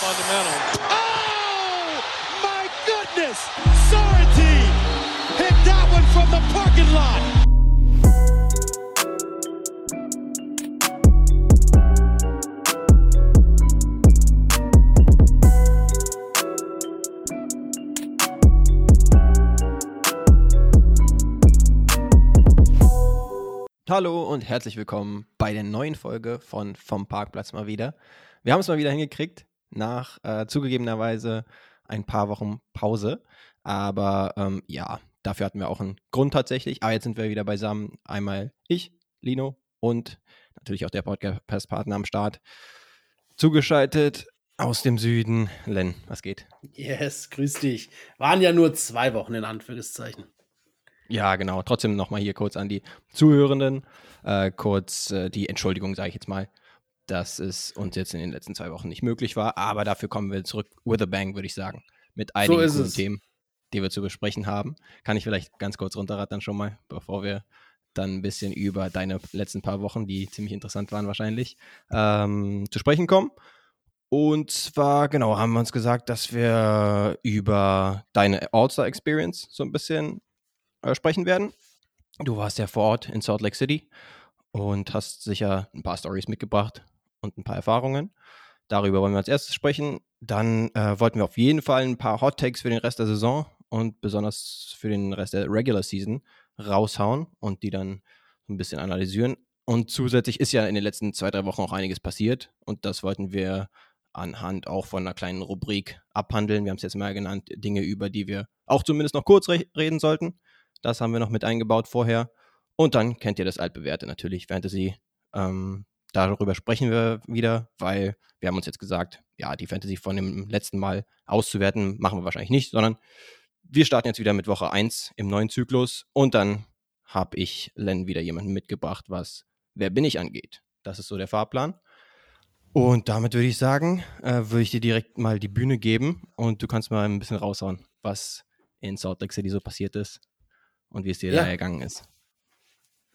fundamental. Oh, my goodness! Sorrentine hit that one from the parking lot. Hallo und herzlich willkommen bei der neuen Folge von Vom Parkplatz mal wieder. Wir haben es mal wieder hingekriegt, nach äh, zugegebenerweise ein paar Wochen Pause. Aber ähm, ja, dafür hatten wir auch einen Grund tatsächlich. Aber jetzt sind wir wieder beisammen. Einmal ich, Lino und natürlich auch der Podcast-Partner am Start. Zugeschaltet aus dem Süden. Len, was geht? Yes, grüß dich. Waren ja nur zwei Wochen in Anführungszeichen. Ja, genau. Trotzdem nochmal hier kurz an die Zuhörenden. Äh, kurz äh, die Entschuldigung, sage ich jetzt mal, dass es uns jetzt in den letzten zwei Wochen nicht möglich war. Aber dafür kommen wir zurück with a bang, würde ich sagen. Mit einigen so Themen, die wir zu besprechen haben. Kann ich vielleicht ganz kurz runterrattern schon mal, bevor wir dann ein bisschen über deine letzten paar Wochen, die ziemlich interessant waren wahrscheinlich, ähm, zu sprechen kommen. Und zwar, genau, haben wir uns gesagt, dass wir über deine All-Star-Experience so ein bisschen äh, sprechen werden. Du warst ja vor Ort in Salt Lake City und hast sicher ein paar Stories mitgebracht und ein paar Erfahrungen. Darüber wollen wir als erstes sprechen. Dann äh, wollten wir auf jeden Fall ein paar Hot Takes für den Rest der Saison und besonders für den Rest der Regular Season raushauen und die dann ein bisschen analysieren. Und zusätzlich ist ja in den letzten zwei, drei Wochen auch einiges passiert und das wollten wir anhand auch von einer kleinen Rubrik abhandeln. Wir haben es jetzt mal genannt, Dinge, über die wir auch zumindest noch kurz re reden sollten. Das haben wir noch mit eingebaut vorher. Und dann kennt ihr das altbewährte natürlich, Fantasy. Ähm, darüber sprechen wir wieder, weil wir haben uns jetzt gesagt, ja, die Fantasy von dem letzten Mal auszuwerten, machen wir wahrscheinlich nicht, sondern wir starten jetzt wieder mit Woche 1 im neuen Zyklus und dann habe ich Len wieder jemanden mitgebracht, was Wer bin ich angeht. Das ist so der Fahrplan. Und damit würde ich sagen, äh, würde ich dir direkt mal die Bühne geben und du kannst mal ein bisschen raushauen, was in Salt Lake City so passiert ist und wie es dir Ja. da ergangen ist.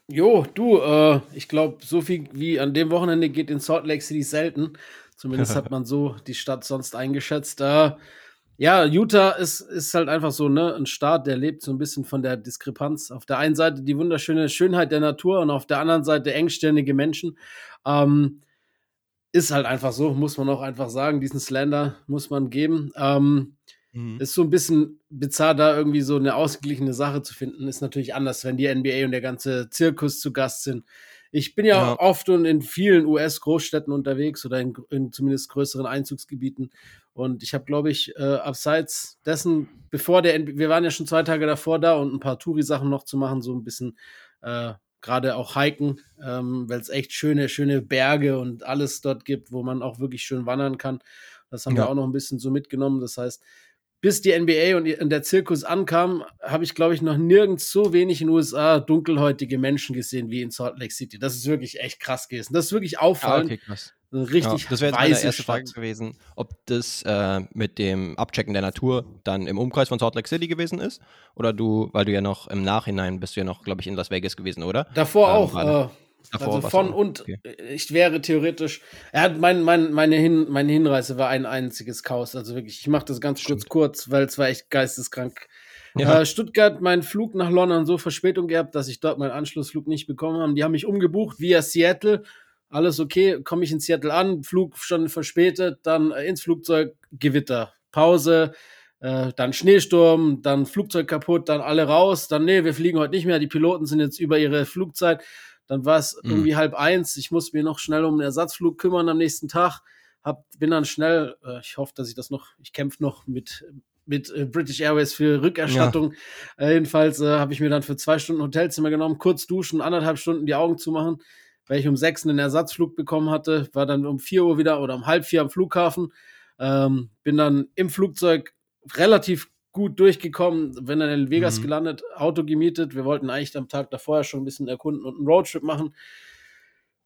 Jo, du, äh, ich glaube, so viel wie an dem Wochenende geht in Salt Lake City selten. Zumindest hat man so die Stadt sonst eingeschätzt. Äh, ja, Utah ist, ist halt einfach so, ne, ein Staat, der lebt so ein bisschen von der Diskrepanz. Auf der einen Seite die wunderschöne Schönheit der Natur und auf der anderen Seite engstirnige Menschen. Ähm, ist halt einfach so, muss man auch einfach sagen. Diesen Slander muss man geben. Ähm, Mhm. ist so ein bisschen bizarr, da irgendwie so eine ausgeglichene Sache zu finden. Ist natürlich anders, wenn die NBA und der ganze Zirkus zu Gast sind. Ich bin ja, Ja. oft und in vielen US-Großstädten unterwegs oder in, in zumindest größeren Einzugsgebieten. Und ich habe, glaube ich, äh, abseits dessen, bevor der, NBA wir waren ja schon zwei Tage davor da und ein paar Touri-Sachen noch zu machen, so ein bisschen äh, gerade auch hiken, ähm, weil es echt schöne, schöne Berge und alles dort gibt, wo man auch wirklich schön wandern kann. Das haben Ja. wir auch noch ein bisschen so mitgenommen. Das heißt, bis die NBA und der Zirkus ankam, habe ich, glaube ich, noch nirgends so wenig in den USA dunkelhäutige Menschen gesehen wie in Salt Lake City. Das ist wirklich echt krass gewesen. Das ist wirklich Ah, auffallend. okay, krass. Richtig ja, das wäre jetzt meine erste Frage Stadt. gewesen, ob das äh, mit dem Abchecken der Natur dann im Umkreis von Salt Lake City gewesen ist oder du, weil du ja noch im Nachhinein bist du ja noch, glaube ich, in Las Vegas gewesen, oder? Davor Ähm, auch. Äh, Davor also von und Okay. äh, ich wäre theoretisch. Er hat mein, mein, meine, Hin, meine Hinreise war ein einziges Chaos. Also wirklich, ich mache das ganz kurz kurz, weil es war echt geisteskrank. Ja. Äh, Stuttgart, mein Flug nach London so Verspätung gehabt, dass ich dort meinen Anschlussflug nicht bekommen habe. Die haben mich umgebucht via Seattle. Alles okay, komme ich in Seattle an, Flug schon verspätet, dann äh, ins Flugzeug Gewitter, Pause, äh, dann Schneesturm, dann Flugzeug kaputt, dann alle raus, dann nee, wir fliegen heute nicht mehr, die Piloten sind jetzt über ihre Flugzeit. Dann war es Mhm. irgendwie halb eins. Ich musste mir noch schnell um einen Ersatzflug kümmern am nächsten Tag. Hab, bin dann schnell, äh, ich hoffe, dass ich das noch, ich kämpfe noch mit, mit äh, British Airways für Rückerstattung. Äh, jedenfalls äh, habe ich mir dann für zwei Stunden Hotelzimmer genommen, kurz duschen, anderthalb Stunden die Augen zumachen, weil ich um sechs einen Ersatzflug bekommen hatte, war dann um vier Uhr wieder oder um halb vier am Flughafen. Ähm, bin dann im Flugzeug relativ gut durchgekommen, bin dann in Vegas Mhm. gelandet, Auto gemietet. Wir wollten eigentlich am Tag davor schon ein bisschen erkunden und einen Roadtrip machen.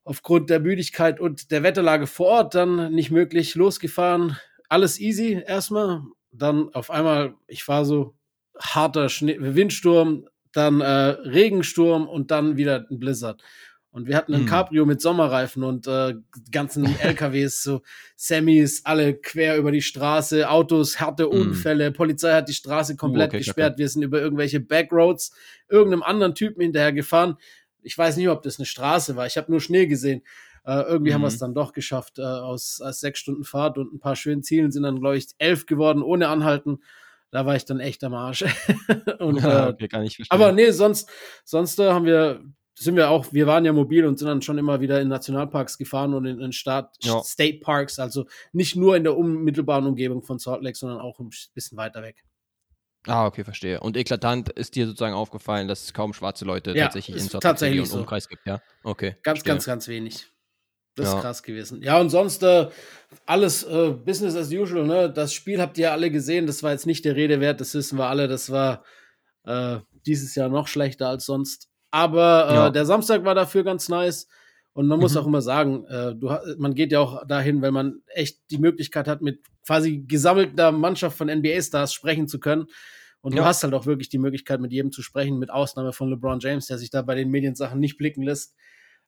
Aufgrund der Müdigkeit und der Wetterlage vor Ort dann nicht möglich, losgefahren. Alles easy erstmal. Dann auf einmal, ich war so harter Schnee, Windsturm, dann äh, Regensturm und dann wieder ein Blizzard. Und wir hatten ein mhm. Cabrio mit Sommerreifen und äh, ganzen LKWs, so Semis, alle quer über die Straße, Autos, harte mhm. Unfälle, Polizei hat die Straße komplett uh, okay, gesperrt, wir sind über irgendwelche Backroads irgendeinem anderen Typen hinterher gefahren. Ich weiß nicht, ob das eine Straße war, ich habe nur Schnee gesehen. Äh, irgendwie mhm. haben wir es dann doch geschafft, äh, aus, aus sechs Stunden Fahrt und ein paar schönen Zielen sind dann, glaube ich, elf geworden, ohne Anhalten da war ich dann echt am Arsch. und, ja, äh, okay. Aber nee, sonst, sonst äh, haben wir sind wir auch, wir waren ja mobil und sind dann schon immer wieder in Nationalparks gefahren und in, in Staat, ja. State Parks, also nicht nur in der unmittelbaren Umgebung von Salt Lake, sondern auch ein bisschen weiter weg. Ah, okay, verstehe. Und eklatant ist dir sozusagen aufgefallen, dass es kaum schwarze Leute ja, tatsächlich in Salt Lake und so. Umkreis gibt, ja? Okay. Ganz, verstehe. ganz, ganz wenig. Das ja. ist krass gewesen. Ja, und sonst äh, alles äh, Business as usual. Ne? Das Spiel habt ihr ja alle gesehen. Das war jetzt nicht der Rede wert. Das wissen wir alle. Das war äh, dieses Jahr noch schlechter als sonst. Aber äh, ja. der Samstag war dafür ganz nice. Und man muss mhm. auch immer sagen, äh, du, man geht ja auch dahin, wenn man echt die Möglichkeit hat, mit quasi gesammelter Mannschaft von NBA-Stars sprechen zu können. Und ja. du hast halt auch wirklich die Möglichkeit, mit jedem zu sprechen, mit Ausnahme von LeBron James, der sich da bei den Mediensachen nicht blicken lässt.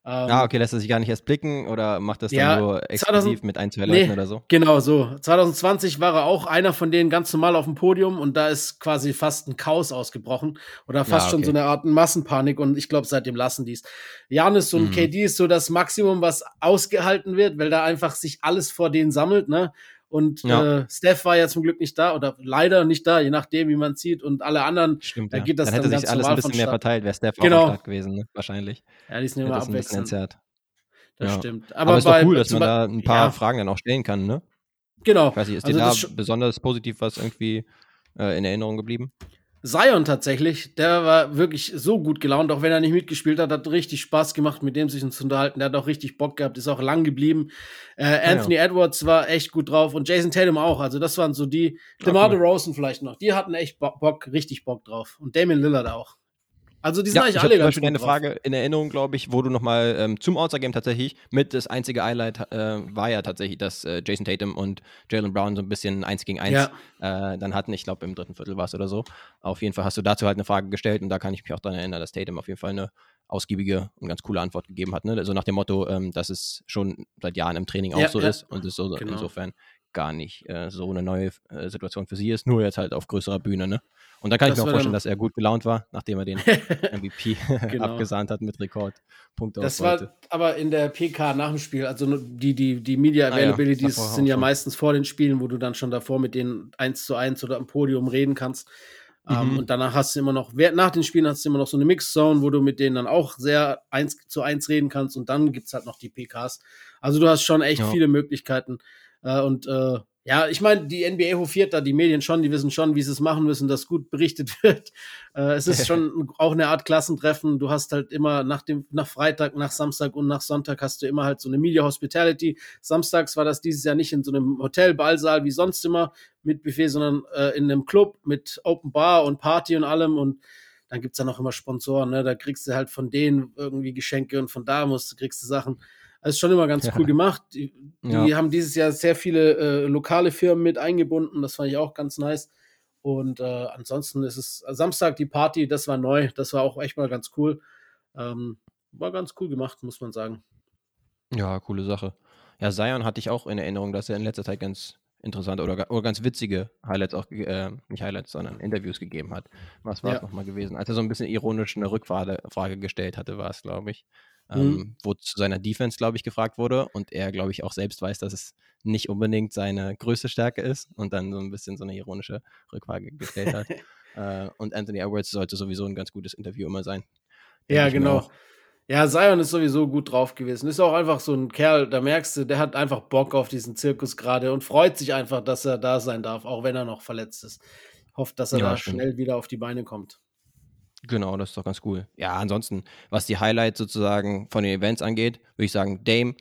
Ähm, ah, okay, lässt er sich gar nicht erst blicken oder macht das ja, dann nur exklusiv 2000, mit ein, zwei Leuten nee, oder so? Genau, so. 2020 war er auch einer von denen ganz normal auf dem Podium und da ist quasi fast ein Chaos ausgebrochen oder fast ja, okay. schon so eine Art Massenpanik und ich glaube, seitdem lassen die es. Janis und mhm. KD ist so das Maximum, was ausgehalten wird, weil da einfach sich alles vor denen sammelt, ne? Und ja. äh, Steph war ja zum Glück nicht da oder leider nicht da, je nachdem, wie man sieht. Und alle anderen, Stimmt, da geht das dann, dann hätte sich alles ein bisschen mehr verteilt, wäre Steph genau. auch Start gewesen, ne? wahrscheinlich. Ja, die sind immer abwechselnd. Das ja. stimmt. Aber, Aber ist bei, doch cool, dass man da ein paar ja. Fragen dann auch stellen kann, ne? Genau. Ich weiß nicht, ist also dir da besonders positiv was irgendwie äh, in Erinnerung geblieben? Zion tatsächlich, der war wirklich so gut gelaunt, auch wenn er nicht mitgespielt hat, hat richtig Spaß gemacht, mit dem sich zu unterhalten. Der hat auch richtig Bock gehabt, ist auch lang geblieben. Äh, Anthony ja. Edwards war echt gut drauf und Jason Tatum auch. Also das waren so die, DeMar DeRozan vielleicht noch. Die hatten echt Bock, richtig Bock drauf. Und Damien Lillard auch. Also die sind ja, eigentlich alle ganz gut eine Frage in Erinnerung, glaube ich, wo du nochmal ähm, zum All-Star-Game tatsächlich mit das einzige Highlight äh, war ja tatsächlich, dass äh, Jason Tatum und Jalen Brown so ein bisschen eins gegen eins ja. äh, dann hatten. Ich glaube, im dritten Viertel war es oder so. Auf jeden Fall hast du dazu halt eine Frage gestellt und da kann ich mich auch daran erinnern, dass Tatum auf jeden Fall eine ausgiebige und ganz coole Antwort gegeben hat. Ne? Also nach dem Motto, ähm, dass es schon seit Jahren im Training auch ja, so ja. ist und es so genau. insofern gar nicht äh, so eine neue äh, Situation für sie ist, nur jetzt halt auf größerer Bühne. Ne? Und da kann das ich mir auch vorstellen, dass er gut gelaunt war, nachdem er den MVP genau. abgesahnt hat mit Rekordpunkte. Das war aber in der PK nach dem Spiel, also die, die, die Media Availabilities ah, ja, sind ja schon. meistens vor den Spielen, wo du dann schon davor mit denen eins zu eins oder am Podium reden kannst. Ähm, mhm. Um, und danach hast du immer noch, nach den Spielen hast du immer noch so eine Mix-Zone, wo du mit denen dann auch sehr eins zu eins reden kannst und dann gibt es halt noch die PKs. Also du hast schon echt ja. viele Möglichkeiten. Äh, und äh, ja, ich meine, die NBA hofiert da die Medien schon, die wissen schon, wie sie es machen müssen, dass gut berichtet wird. Äh, es ist schon auch eine Art Klassentreffen. Du hast halt immer nach dem, nach Freitag, nach Samstag und nach Sonntag hast du immer halt so eine Media Hospitality. Samstags war das dieses Jahr nicht in so einem Hotel, Ballsaal wie sonst immer mit Buffet, sondern äh, in einem Club mit Open Bar und Party und allem und dann gibt's dann auch immer Sponsoren, ne? Da kriegst du halt von denen irgendwie Geschenke und von da musst, kriegst du Sachen. Ist schon immer ganz ja. cool gemacht. Die, die ja. haben dieses Jahr sehr viele äh, lokale Firmen mit eingebunden. Das fand ich auch ganz nice. Und äh, ansonsten ist es Samstag die Party, das war neu. Das war auch echt mal ganz cool. Ähm, war ganz cool gemacht, muss man sagen. Ja, coole Sache. Ja, Zion hatte ich auch in Erinnerung, dass er in letzter Zeit ganz interessante oder, oder ganz witzige Highlights auch, äh, nicht Highlights, sondern Interviews gegeben hat. Was war es ja. nochmal gewesen? Als er so ein bisschen ironisch eine Rückfrage Frage gestellt hatte, war es, glaube ich mhm. wo zu seiner Defense, glaube ich, gefragt wurde und er, glaube ich, auch selbst weiß, dass es nicht unbedingt seine größte Stärke ist und dann so ein bisschen so eine ironische Rückfrage gestellt hat. äh, und Anthony Edwards sollte sowieso ein ganz gutes Interview immer sein. Ja, genau. Ja, Zion ist sowieso gut drauf gewesen. Ist auch einfach so ein Kerl, da merkst du, der hat einfach Bock auf diesen Zirkus gerade und freut sich einfach, dass er da sein darf, auch wenn er noch verletzt ist. Hofft, dass er ja, da stimmt. schnell wieder auf die Beine kommt. Genau, das ist doch ganz cool. Ja, ansonsten, was die Highlights sozusagen von den Events angeht, würde ich sagen, Dame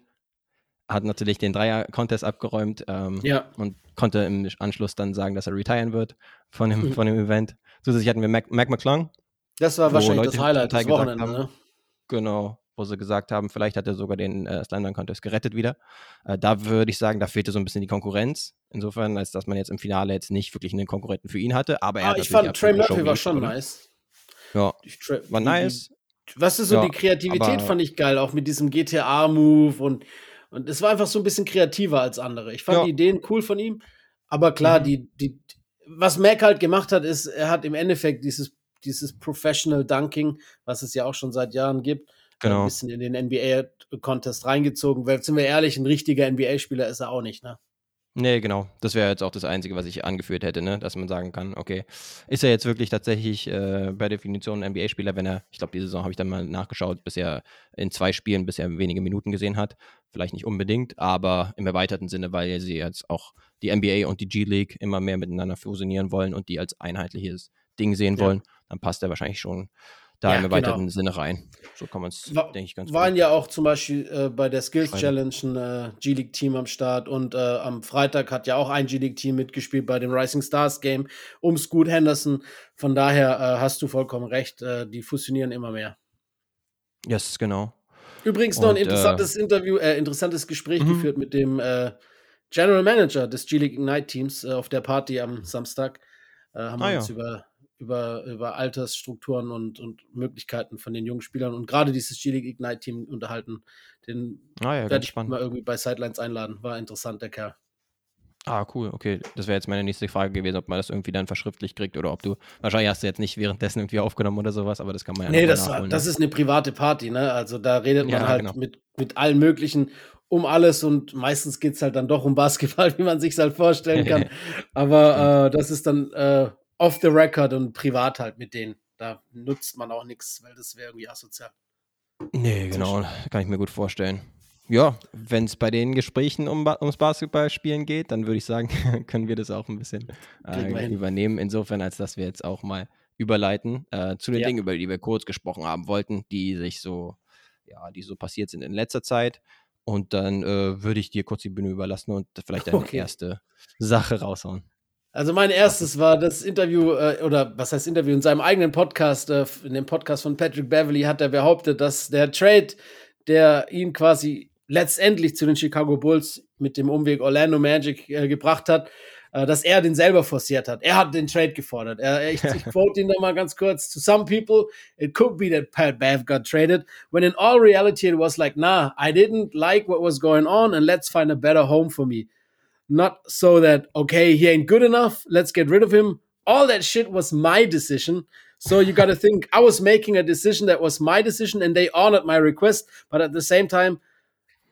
hat natürlich den Dreier-Contest abgeräumt ähm, ja. und konnte im Anschluss dann sagen, dass er retiren wird von dem, mhm. von dem Event. Zusätzlich hatten wir Mac, Mac McClung. Das war wahrscheinlich Leute das Highlight des Wochenende, haben, ne? Genau, wo sie gesagt haben, vielleicht hat er sogar den äh, Slender-Contest gerettet wieder. Äh, da würde ich sagen, da fehlte so ein bisschen die Konkurrenz. Insofern, als dass man jetzt im Finale jetzt nicht wirklich einen Konkurrenten für ihn hatte. Aber er ah, ich fand, Trey Murphy war schon nice. Ja, war nice. Was ist so Ja, die Kreativität fand ich geil, auch mit diesem GTA-Move und, und es war einfach so ein bisschen kreativer als andere. Ich fand Ja. die Ideen cool von ihm, aber klar, Mhm. die, die, was Mac halt gemacht hat, ist, er hat im Endeffekt dieses, dieses Professional Dunking, was es ja auch schon seit Jahren gibt, äh, ein genau. bisschen in den NBA-Contest reingezogen, weil, sind wir ehrlich, ein richtiger NBA-Spieler ist er auch nicht, ne? Nee, genau. Das wäre jetzt auch das Einzige, was ich angeführt hätte, ne? dass man sagen kann, okay, ist er jetzt wirklich tatsächlich äh, per Definition ein NBA-Spieler, wenn er, ich glaube, die Saison habe ich dann mal nachgeschaut, bisher in zwei Spielen bisher wenige Minuten gesehen hat. Vielleicht nicht unbedingt, aber im erweiterten Sinne, weil sie jetzt auch die NBA und die G-League immer mehr miteinander fusionieren wollen und die als einheitliches Ding sehen Ja. wollen, dann passt er wahrscheinlich schon da Ja, im genau. erweiterten Sinne rein. So kann man es, denke ich, ganz waren gut. ja auch zum Beispiel äh, bei der Skills. Challenge ein äh, G-League-Team am Start und äh, am Freitag hat ja auch ein G-League-Team mitgespielt bei dem Rising Stars Game um Scoot Henderson. Von daher äh, hast du vollkommen recht, äh, die fusionieren immer mehr. Yes, genau. Übrigens noch ein Und, äh, interessantes Interview, äh, interessantes Gespräch Mhm. geführt mit dem General Manager des G-League Ignite Teams auf der Party am Samstag. Haben Ah, wir ja. uns über, über, über Altersstrukturen und, und Möglichkeiten von den jungen Spielern und gerade dieses G-League Ignite Team unterhalten. Den Ah ja, werde ich spannend. mal irgendwie bei Sidelines einladen. War interessant, der Kerl. Ah, cool, okay. Das wäre jetzt meine nächste Frage gewesen, ob man das irgendwie dann verschriftlich kriegt oder ob du, wahrscheinlich hast du jetzt nicht währenddessen irgendwie aufgenommen oder sowas, aber das kann man ja nee, das, nachholen. das ne? ist eine private Party, ne? Also da redet man Ja, halt genau. mit, mit allen möglichen um alles und meistens geht es halt dann doch um Basketball, wie man sich halt vorstellen kann. Aber äh, das ist dann äh, off the record und privat halt mit denen. Da nutzt man auch nichts, weil das wäre irgendwie asozial. Nee, genau, kann ich mir gut vorstellen. Ja, wenn es bei den Gesprächen um, ums Basketballspielen geht, dann würde ich sagen, können wir das auch ein bisschen äh, übernehmen. Insofern, als dass wir jetzt auch mal überleiten äh, zu den Ja. Dingen, über die wir kurz gesprochen haben wollten, die sich so, ja, die so passiert sind in letzter Zeit. Und dann äh, würde ich dir kurz die Bühne überlassen und vielleicht deine Okay. erste Sache raushauen. Also mein erstes war das Interview, äh, oder was heißt Interview, in seinem eigenen Podcast, äh, in dem Podcast von Patrick Beverly hat er behauptet, dass der Trade, der ihn quasi letztendlich zu den Chicago Bulls mit dem Umweg Orlando Magic äh, gebracht hat, äh, dass er den selber forciert hat. Er hat den Trade gefordert. Er, ich, ich quote ihn da mal ganz kurz. To some people, it could be that Pat Bev got traded, when in all reality it was like, nah, I didn't like what was going on and let's find a better home for me not so that okay he ain't good enough let's get rid of him. All that shit was my decision. So you got to think i was making a decision that was my decision and they honored my request but at the same time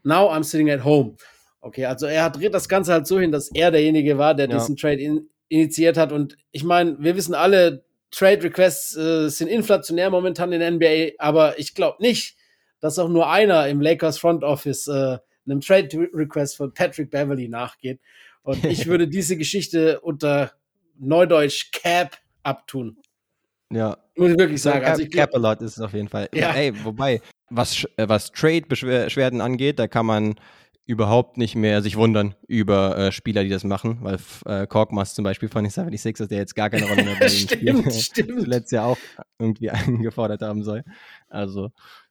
now i'm sitting at home. Okay also er dreht das ganze halt so hin dass er derjenige war der Ja. diesen Trade in, initiiert hat. Und ich meine wir wissen alle Trade Requests äh, sind inflationär momentan in der NBA aber ich glaube nicht dass auch nur einer im Lakers Front Office äh, einem Trade Request von Patrick Beverly nachgeht. Und ich würde diese Geschichte unter Neudeutsch Cap abtun. Ja, Muss ich wirklich sagen. Also ich Capalot ist es auf jeden Fall. Ja. Ey, wobei, was, äh, was Trade-Beschwerden angeht, da kann man überhaupt nicht mehr sich wundern über äh, Spieler, die das machen, weil äh, Korkmaz zum Beispiel von den 76ers, der jetzt gar keine Rolle mehr bei ihnen stimmt, stimmt. zuletzt ja auch irgendwie eingefordert haben soll. Also,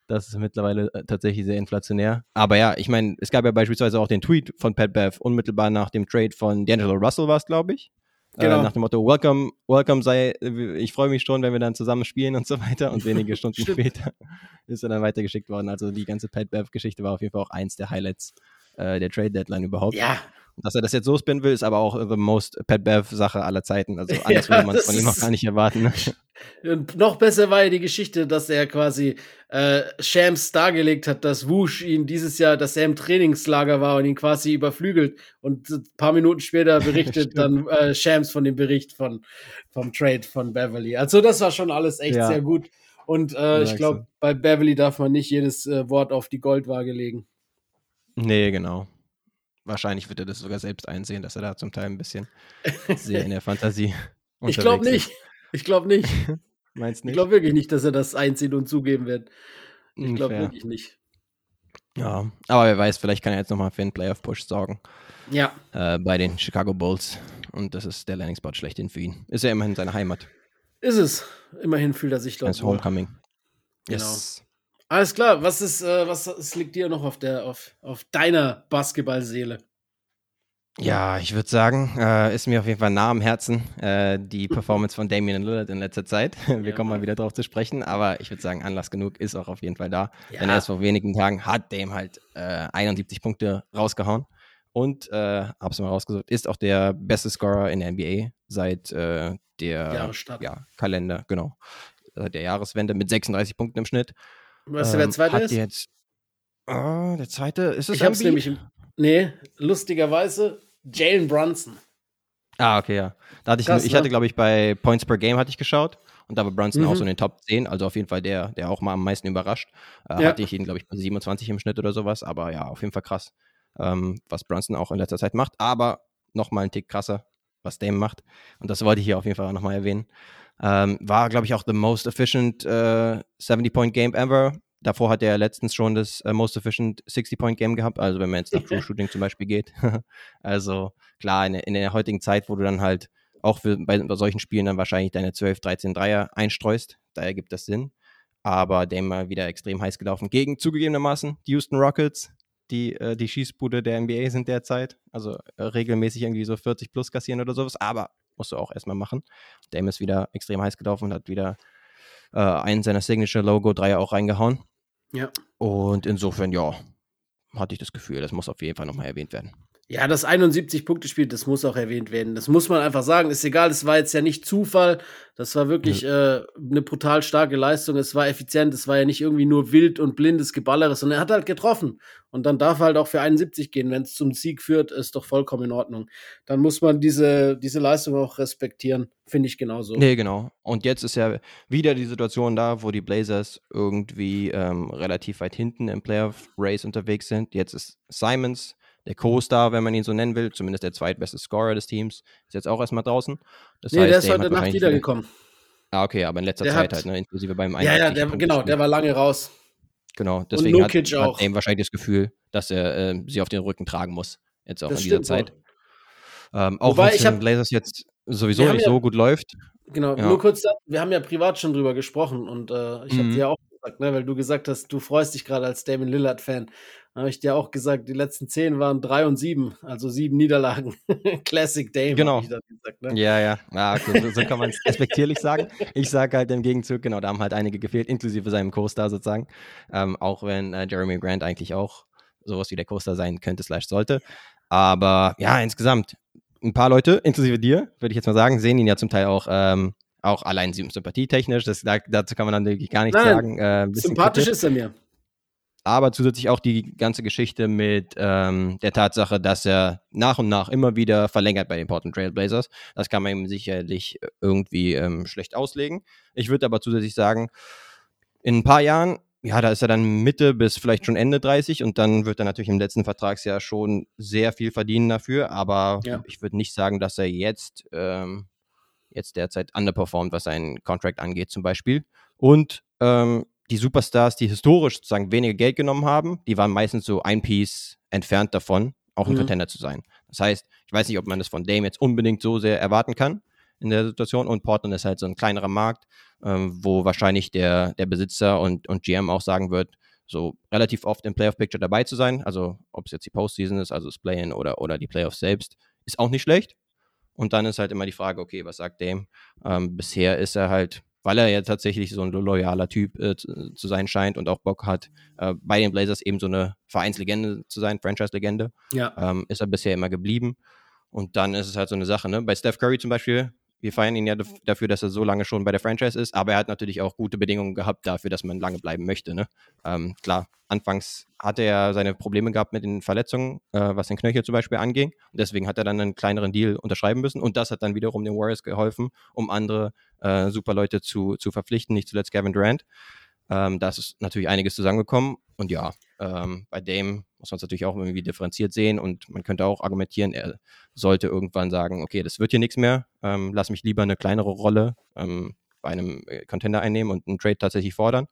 das ist mittlerweile äh, tatsächlich sehr inflationär. Aber ja, ich meine, es gab ja beispielsweise auch den Tweet von Pat Bev unmittelbar nach dem Trade von D'Angelo Russell war es, glaube ich. Genau. Äh, nach dem Motto, welcome, welcome sei, ich freue mich schon, wenn wir dann zusammen spielen und so weiter. Und wenige Stunden später ist er dann weitergeschickt worden. Also die ganze Pat Bev-Geschichte war auf jeden Fall auch eins der Highlights äh, der Trade-Deadline überhaupt. Ja, Dass er das jetzt so spinnen will, ist aber auch the most Pat Bev-Sache aller Zeiten. Also anders würde man es von ihm auch ist- gar nicht erwarten. ne? und noch besser war ja die Geschichte, dass er quasi äh, Shams dargelegt hat, dass Wush ihn dieses Jahr, dass er im Trainingslager war und ihn quasi überflügelt. Und ein paar Minuten später berichtet dann äh, Shams von dem Bericht von, vom Trade von Beverly. Also das war schon alles echt Ja. sehr gut. Und äh, ich glaube, bei Beverly darf man nicht jedes äh, Wort auf die Goldwaage legen. Nee, genau. Wahrscheinlich wird er das sogar selbst einsehen, dass er da zum Teil ein bisschen sehr in der Fantasie Ich glaube nicht. Ich glaube nicht. Meinst Ich nicht? glaube wirklich nicht, dass er das einzieht und zugeben wird. Ich glaube wirklich nicht. Ja, aber wer weiß, vielleicht kann er jetzt nochmal für einen Playoff-Push sorgen Ja, äh, bei den Chicago Bulls. Und das ist der Landing-Spot schlechthin für ihn. Ist ja immerhin seine Heimat. ist es. Immerhin fühlt er sich dort Als. Homecoming. Genau. Alles klar, was ist, äh, was es liegt dir noch auf der, auf, auf deiner Basketballseele? Ja, ich würde sagen, äh, ist mir auf jeden Fall nah am Herzen, äh, die Performance von Damian Lillard in letzter Zeit. Wir ja, kommen mal wieder drauf zu sprechen, aber ich würde sagen, Anlass genug ist auch auf jeden Fall da. Ja. Denn erst vor wenigen Tagen hat Dame halt äh, 71 Punkte rausgehauen und, äh, hab's mal rausgesucht, ist auch der beste Scorer in der NBA seit äh, der ja, Kalender, genau, seit der Jahreswende mit 36 Punkten im Schnitt. Weißt du, wer ähm, zweiter ist? Jetzt, oh, der zweite, ist es Ich hab's nämlich, nee, lustigerweise Jalen Brunson. Ah, okay, ja. Da hatte ich, Krass, ich hatte, ne? glaube ich, bei Points per Game hatte ich geschaut und da war Brunson mhm. auch so in den Top 10, also auf jeden Fall der, der auch mal am meisten überrascht. Äh, ja. Hatte ich ihn, glaube ich, bei 27 im Schnitt oder sowas, aber ja, auf jeden Fall krass, ähm, was Brunson auch in letzter Zeit macht. Aber nochmal ein Tick krasser, was Dame macht. Und das wollte ich hier auf jeden Fall auch nochmal erwähnen. Ähm, war, glaube ich, auch the most efficient äh, 70-Point-Game ever. Davor hat er letztens schon das uh, Most Efficient 60-Point-Game gehabt, also wenn man jetzt nach True Shooting zum Beispiel geht. also klar, in, in, der heutigen Zeit, wo du dann halt auch für, bei, bei, solchen Spielen dann wahrscheinlich deine 12, 13 Dreier einstreust, da ergibt das Sinn. Aber der mal wieder extrem heiß gelaufen. Gegen zugegebenermaßen die Houston Rockets, die äh, die Schießbude der NBA sind derzeit. Also äh, regelmäßig irgendwie so 40 plus kassieren oder sowas. Aber musst du auch erstmal machen. Dame ist wieder extrem heiß gelaufen und hat wieder äh, einen seiner Signature-Logo-Dreier auch reingehauen. Ja. Und insofern, ja, hatte ich das Gefühl, das muss auf jeden Fall nochmal erwähnt werden. Ja, das 71-Punkte-Spiel, das muss auch erwähnt werden. Das muss man einfach sagen. Ist egal, es war jetzt ja nicht Zufall. Das war wirklich mhm. äh, eine brutal starke Leistung. Es war effizient. Es war ja nicht irgendwie nur wild und blindes Geballere, sondern er hat halt getroffen. Und dann darf er halt auch für 71 gehen. Wenn es zum Sieg führt, ist doch vollkommen in Ordnung. Dann muss man diese, diese Leistung auch respektieren. Finde ich genauso. Nee, genau. Und jetzt ist ja wieder die Situation da, wo die Blazers irgendwie ähm, relativ weit hinten im Playoff-Race unterwegs sind. Jetzt ist Simons der Co-Star, wenn man ihn so nennen will, zumindest der zweitbeste Scorer des Teams, ist jetzt auch erstmal draußen. Das nee, heißt, der ist heute Nacht wiedergekommen. Ah, okay, aber in letzter der Zeit hat, halt, ne, inklusive beim Ja, ja, der, genau, der war lange raus. Genau, deswegen hat, hat Dame wahrscheinlich das Gefühl, dass er äh, sie auf den Rücken tragen muss, jetzt auch das in dieser Zeit. Ähm, auch wenn es den Blazers jetzt sowieso nicht ja, so gut läuft. Genau, ja. nur kurz, wir haben ja privat schon drüber gesprochen und äh, ich mhm. habe dir auch gesagt, ne, weil du gesagt hast, du freust dich gerade als Damon Lillard-Fan habe ich dir auch gesagt, die letzten zehn waren drei und sieben, also sieben Niederlagen. Classic Dame. Genau. Gesagt, ne? Ja, ja. ja okay. so, so, kann man es respektierlich sagen. Ich sage halt im Gegenzug, genau, da haben halt einige gefehlt, inklusive seinem Co-Star sozusagen. Ähm, auch wenn äh, Jeremy Grant eigentlich auch sowas wie der Co-Star sein könnte, slash sollte. Aber ja, insgesamt, ein paar Leute, inklusive dir, würde ich jetzt mal sagen, sehen ihn ja zum Teil auch. Ähm, auch allein sympathietechnisch, das, dazu kann man dann wirklich gar nichts Nein, sagen. Äh, sympathisch kritisch. ist er mir aber zusätzlich auch die ganze Geschichte mit ähm, der Tatsache, dass er nach und nach immer wieder verlängert bei den Portland Trail Blazers. Das kann man ihm sicherlich irgendwie ähm, schlecht auslegen. Ich würde aber zusätzlich sagen, in ein paar Jahren, ja, da ist er dann Mitte bis vielleicht schon Ende 30 und dann wird er natürlich im letzten Vertragsjahr schon sehr viel verdienen dafür. Aber ja. ich würde nicht sagen, dass er jetzt, ähm, jetzt derzeit underperformt, was seinen Contract angeht, zum Beispiel. Und ähm, die Superstars, die historisch sozusagen weniger Geld genommen haben, die waren meistens so ein Piece entfernt davon, auch ein mhm. Contender zu sein. Das heißt, ich weiß nicht, ob man das von Dame jetzt unbedingt so sehr erwarten kann in der Situation. Und Portland ist halt so ein kleinerer Markt, ähm, wo wahrscheinlich der, der Besitzer und, und GM auch sagen wird, so relativ oft im Playoff-Picture dabei zu sein. Also ob es jetzt die Postseason ist, also das Play-In oder, oder die Playoffs selbst, ist auch nicht schlecht. Und dann ist halt immer die Frage, okay, was sagt Dame? Ähm, bisher ist er halt weil er ja tatsächlich so ein loyaler Typ äh, zu, zu, sein scheint und auch Bock hat, äh, bei den Blazers eben so eine Vereinslegende zu sein, Franchise-Legende. Ja. Ähm, ist er bisher immer geblieben. Und dann ist es halt so eine Sache, ne? Bei Steph Curry zum Beispiel, wir feiern ihn ja dafür, dass er so lange schon bei der Franchise ist, aber er hat natürlich auch gute Bedingungen gehabt dafür, dass man lange bleiben möchte. Ne? Ähm, klar, anfangs hatte er seine Probleme gehabt mit den Verletzungen, äh, was den Knöchel zum Beispiel anging. Und deswegen hat er dann einen kleineren Deal unterschreiben müssen. Und das hat dann wiederum den Warriors geholfen, um andere äh, super Leute zu, zu verpflichten, nicht zuletzt Kevin Durant. Ähm, da ist natürlich einiges zusammengekommen. Und ja, ähm, bei Dame muss man es natürlich auch irgendwie differenziert sehen und man könnte auch argumentieren, er sollte irgendwann sagen, okay, das wird hier nichts mehr, ähm, lass mich lieber eine kleinere Rolle ähm, bei einem äh, Contender einnehmen und einen Trade tatsächlich fordern.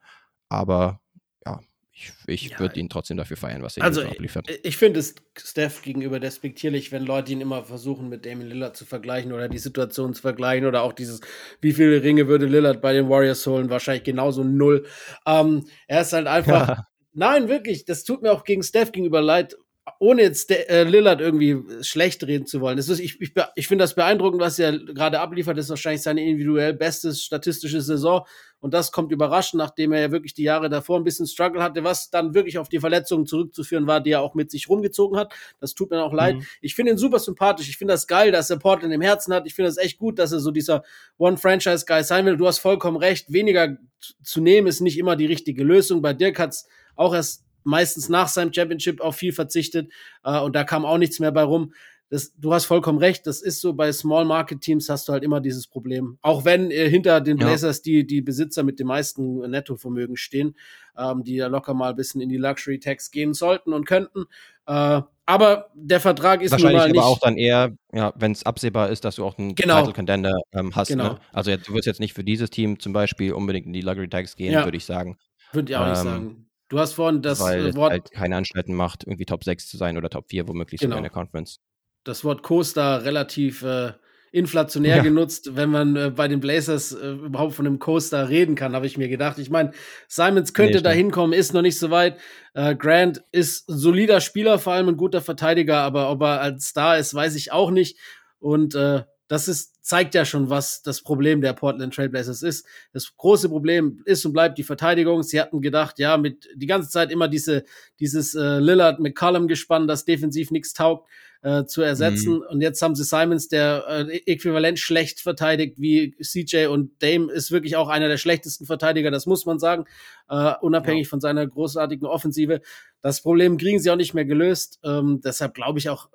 Aber ja, ich, ich ja, würde ihn trotzdem dafür feiern, was er also so abliefert. Ich, ich finde es Steph gegenüber despektierlich, wenn Leute ihn immer versuchen, mit Damien Lillard zu vergleichen oder die Situation zu vergleichen oder auch dieses, wie viele Ringe würde Lillard bei den Warriors holen? Wahrscheinlich genauso null. Ähm, er ist halt einfach, ja. Nein, wirklich, das tut mir auch gegen Steph gegenüber leid. ohne jetzt äh, Lillard irgendwie schlecht reden zu wollen. Ist, ich ich, ich finde das beeindruckend, was er gerade abliefert. Das ist wahrscheinlich seine individuell beste statistische Saison. Und das kommt überraschend, nachdem er ja wirklich die Jahre davor ein bisschen Struggle hatte, was dann wirklich auf die Verletzungen zurückzuführen war, die er auch mit sich rumgezogen hat. Das tut mir auch leid. Mhm. Ich finde ihn super sympathisch. Ich finde das geil, dass er Portland im Herzen hat. Ich finde das echt gut, dass er so dieser One-Franchise-Guy sein will. Du hast vollkommen recht. Weniger zu nehmen ist nicht immer die richtige Lösung. Bei Dirk hat's auch erst meistens nach seinem Championship auf viel verzichtet äh, und da kam auch nichts mehr bei rum. Das, du hast vollkommen recht, das ist so bei Small Market Teams hast du halt immer dieses Problem. Auch wenn äh, hinter den Blazers ja. die, die Besitzer mit dem meisten Nettovermögen stehen, ähm, die ja locker mal ein bisschen in die Luxury Tax gehen sollten und könnten. Äh, aber der Vertrag ist Wahrscheinlich nun mal nicht. aber auch dann eher, ja, wenn es absehbar ist, dass du auch einen genau. Title Contender ähm, hast. Ne? Genau. Ne? Also jetzt, du wirst jetzt nicht für dieses Team zum Beispiel unbedingt in die Luxury Tax gehen, ja. würde ich sagen. Würde ich auch ähm, nicht sagen. Du hast vorhin das weil Wort. Es halt keine Anstalten macht, irgendwie Top 6 zu sein oder Top 4, womöglich genau. sogar in der Conference. Das Wort Coaster relativ äh, inflationär ja. genutzt, wenn man äh, bei den Blazers äh, überhaupt von einem Coaster reden kann, habe ich mir gedacht. Ich meine, Simons könnte nee, da hinkommen, ist noch nicht so weit. Äh, Grant ist ein solider Spieler, vor allem ein guter Verteidiger, aber ob er als Star ist, weiß ich auch nicht. Und äh, das ist, zeigt ja schon, was das Problem der Portland Trailblazers ist. Das große Problem ist und bleibt die Verteidigung. Sie hatten gedacht, ja, mit die ganze Zeit immer diese, dieses äh, Lillard McCollum gespannt, das defensiv nichts taugt, äh, zu ersetzen. Mhm. Und jetzt haben sie Simons, der äh, äquivalent schlecht verteidigt wie CJ und Dame ist wirklich auch einer der schlechtesten Verteidiger, das muss man sagen, äh, unabhängig ja. von seiner großartigen Offensive. Das Problem kriegen sie auch nicht mehr gelöst. Ähm, deshalb glaube ich auch,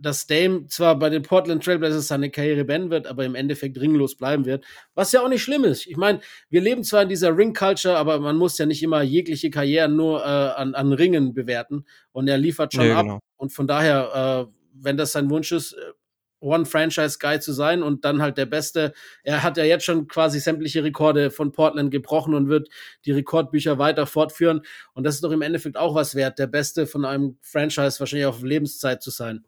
dass Dame zwar bei den Portland Trailblazers seine Karriere beenden wird, aber im Endeffekt ringlos bleiben wird, was ja auch nicht schlimm ist. Ich meine, wir leben zwar in dieser Ring-Culture, aber man muss ja nicht immer jegliche Karrieren nur äh, an, an Ringen bewerten und er liefert schon nee, ab genau. und von daher, äh, wenn das sein Wunsch ist, äh, One-Franchise-Guy zu sein und dann halt der Beste. Er hat ja jetzt schon quasi sämtliche Rekorde von Portland gebrochen und wird die Rekordbücher weiter fortführen. Und das ist doch im Endeffekt auch was wert, der Beste von einem Franchise wahrscheinlich auf Lebenszeit zu sein.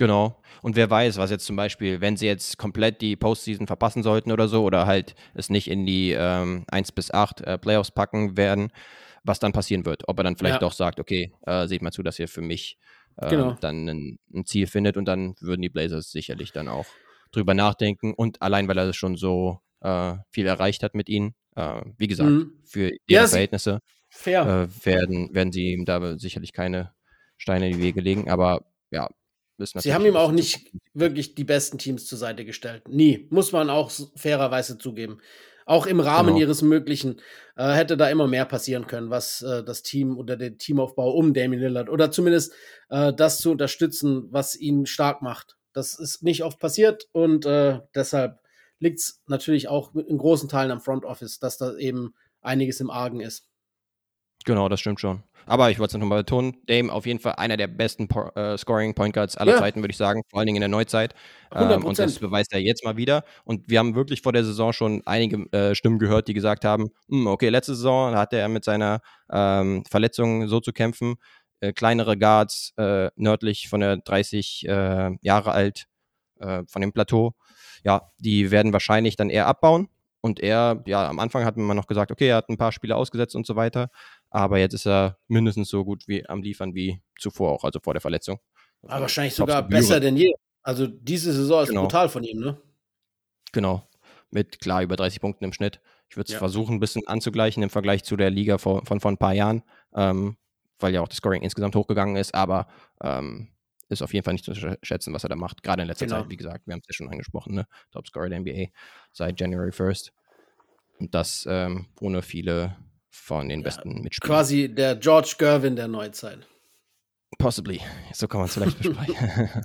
Genau. Und wer weiß, was jetzt zum Beispiel, wenn sie jetzt komplett die Postseason verpassen sollten oder so, oder halt es nicht in die ähm, 1 bis 8 äh, Playoffs packen werden, was dann passieren wird. Ob er dann vielleicht ja. doch sagt, okay, äh, seht mal zu, dass ihr für mich äh, genau. dann ein, ein, Ziel findet und dann würden die Blazers sicherlich dann auch drüber nachdenken. Und allein, weil er schon so äh, viel erreicht hat mit ihnen, äh, wie gesagt, mhm. für ihre ja, Verhältnisse äh, werden, werden sie ihm da sicherlich keine Steine in die Wege legen. Aber ja, Sie haben ihm auch nicht wirklich die besten Teams zur Seite gestellt. Nie. Muss man auch fairerweise zugeben. Auch im Rahmen genau. ihres Möglichen äh, hätte da immer mehr passieren können, was äh, das Team oder den Teamaufbau um Damien Lillard oder zumindest äh, das zu unterstützen, was ihn stark macht. Das ist nicht oft passiert und äh, deshalb liegt es natürlich auch in großen Teilen am Front Office, dass da eben einiges im Argen ist. Genau, das stimmt schon. Aber ich wollte es nochmal betonen, Dame auf jeden Fall einer der besten po äh, Scoring Point Guards aller ja. Zeiten, würde ich sagen, vor allen Dingen in der Neuzeit. Ähm, und das beweist er jetzt mal wieder. Und wir haben wirklich vor der Saison schon einige äh, Stimmen gehört, die gesagt haben, hm, okay, letzte Saison hatte er mit seiner ähm, Verletzung so zu kämpfen. Äh, kleinere Guards, äh, nördlich von der 30 äh, Jahre alt, äh, von dem Plateau, ja, die werden wahrscheinlich dann eher abbauen. Und er, ja, am Anfang hat man noch gesagt, okay, er hat ein paar Spiele ausgesetzt und so weiter. Aber jetzt ist er mindestens so gut wie am Liefern wie zuvor auch, also vor der Verletzung. Aber also wahrscheinlich sogar besser denn je. Also diese Saison ist genau. brutal von ihm, ne? Genau. Mit klar über 30 Punkten im Schnitt. Ich würde es ja. versuchen, ein bisschen anzugleichen im Vergleich zu der Liga von vor ein paar Jahren, ähm, weil ja auch das Scoring insgesamt hochgegangen ist, aber ähm, ist auf jeden Fall nicht zu schätzen, was er da macht. Gerade in letzter genau. Zeit, wie gesagt, wir haben es ja schon angesprochen, ne? Top Scorer der NBA seit January 1st. Und das ähm, ohne viele von den besten ja, Mitspielern. Quasi der George Gervin der Neuzeit. Possibly. So kann man es vielleicht besprechen.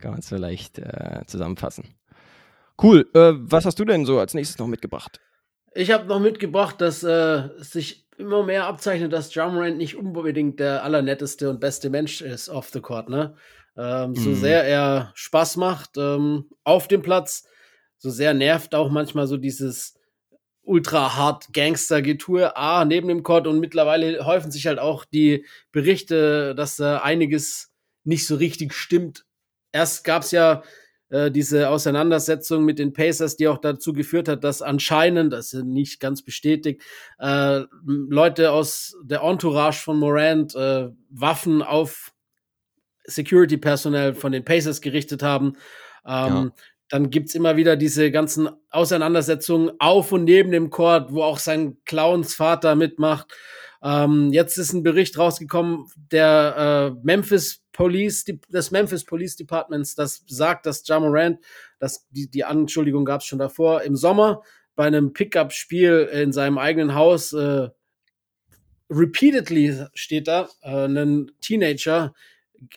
kann man es vielleicht äh, zusammenfassen. Cool. Äh, was hast du denn so als nächstes noch mitgebracht? Ich habe noch mitgebracht, dass äh, sich immer mehr abzeichnet, dass Jamrand nicht unbedingt der allernetteste und beste Mensch ist off the court. Ne? Ähm, mm. So mhm. sehr er Spaß macht ähm, auf dem Platz, so sehr nervt auch manchmal so dieses ultra hart Gangster-Getue, A, neben dem Court und mittlerweile häufen sich halt auch die Berichte, dass da einiges nicht so richtig stimmt. Erst gab es ja äh, diese Auseinandersetzung mit den Pacers, die auch dazu geführt hat, dass anscheinend, das ist nicht ganz bestätigt, äh, Leute aus der Entourage von Morant äh, Waffen auf Security-Personal von den Pacers gerichtet haben. Ähm, ja. Dann gibt's immer wieder diese ganzen Auseinandersetzungen auf und neben dem Court, wo auch sein Clownsvater mitmacht. Ähm, jetzt ist ein Bericht rausgekommen, der äh, Memphis Police, des Memphis Police Departments, das sagt, dass Ja Morant, dass die, die Anschuldigung gab es schon davor, im Sommer bei einem Pickup-Spiel in seinem eigenen Haus äh, repeatedly steht da, äh, einen Teenager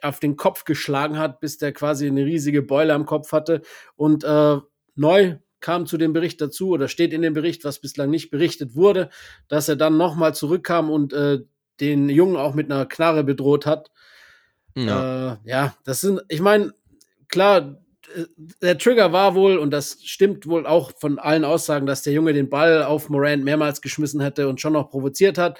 auf den Kopf geschlagen hat, bis der quasi eine riesige Beule am Kopf hatte. Und äh, neu kam zu dem Bericht dazu oder steht in dem Bericht, was bislang nicht berichtet wurde, dass er dann nochmal zurückkam und äh, den Jungen auch mit einer Knarre bedroht hat. Ja, äh, ja das sind, ich meine, klar, der Trigger war wohl, und das stimmt wohl auch von allen Aussagen, dass der Junge den Ball auf Morant mehrmals geschmissen hätte und schon noch provoziert hat.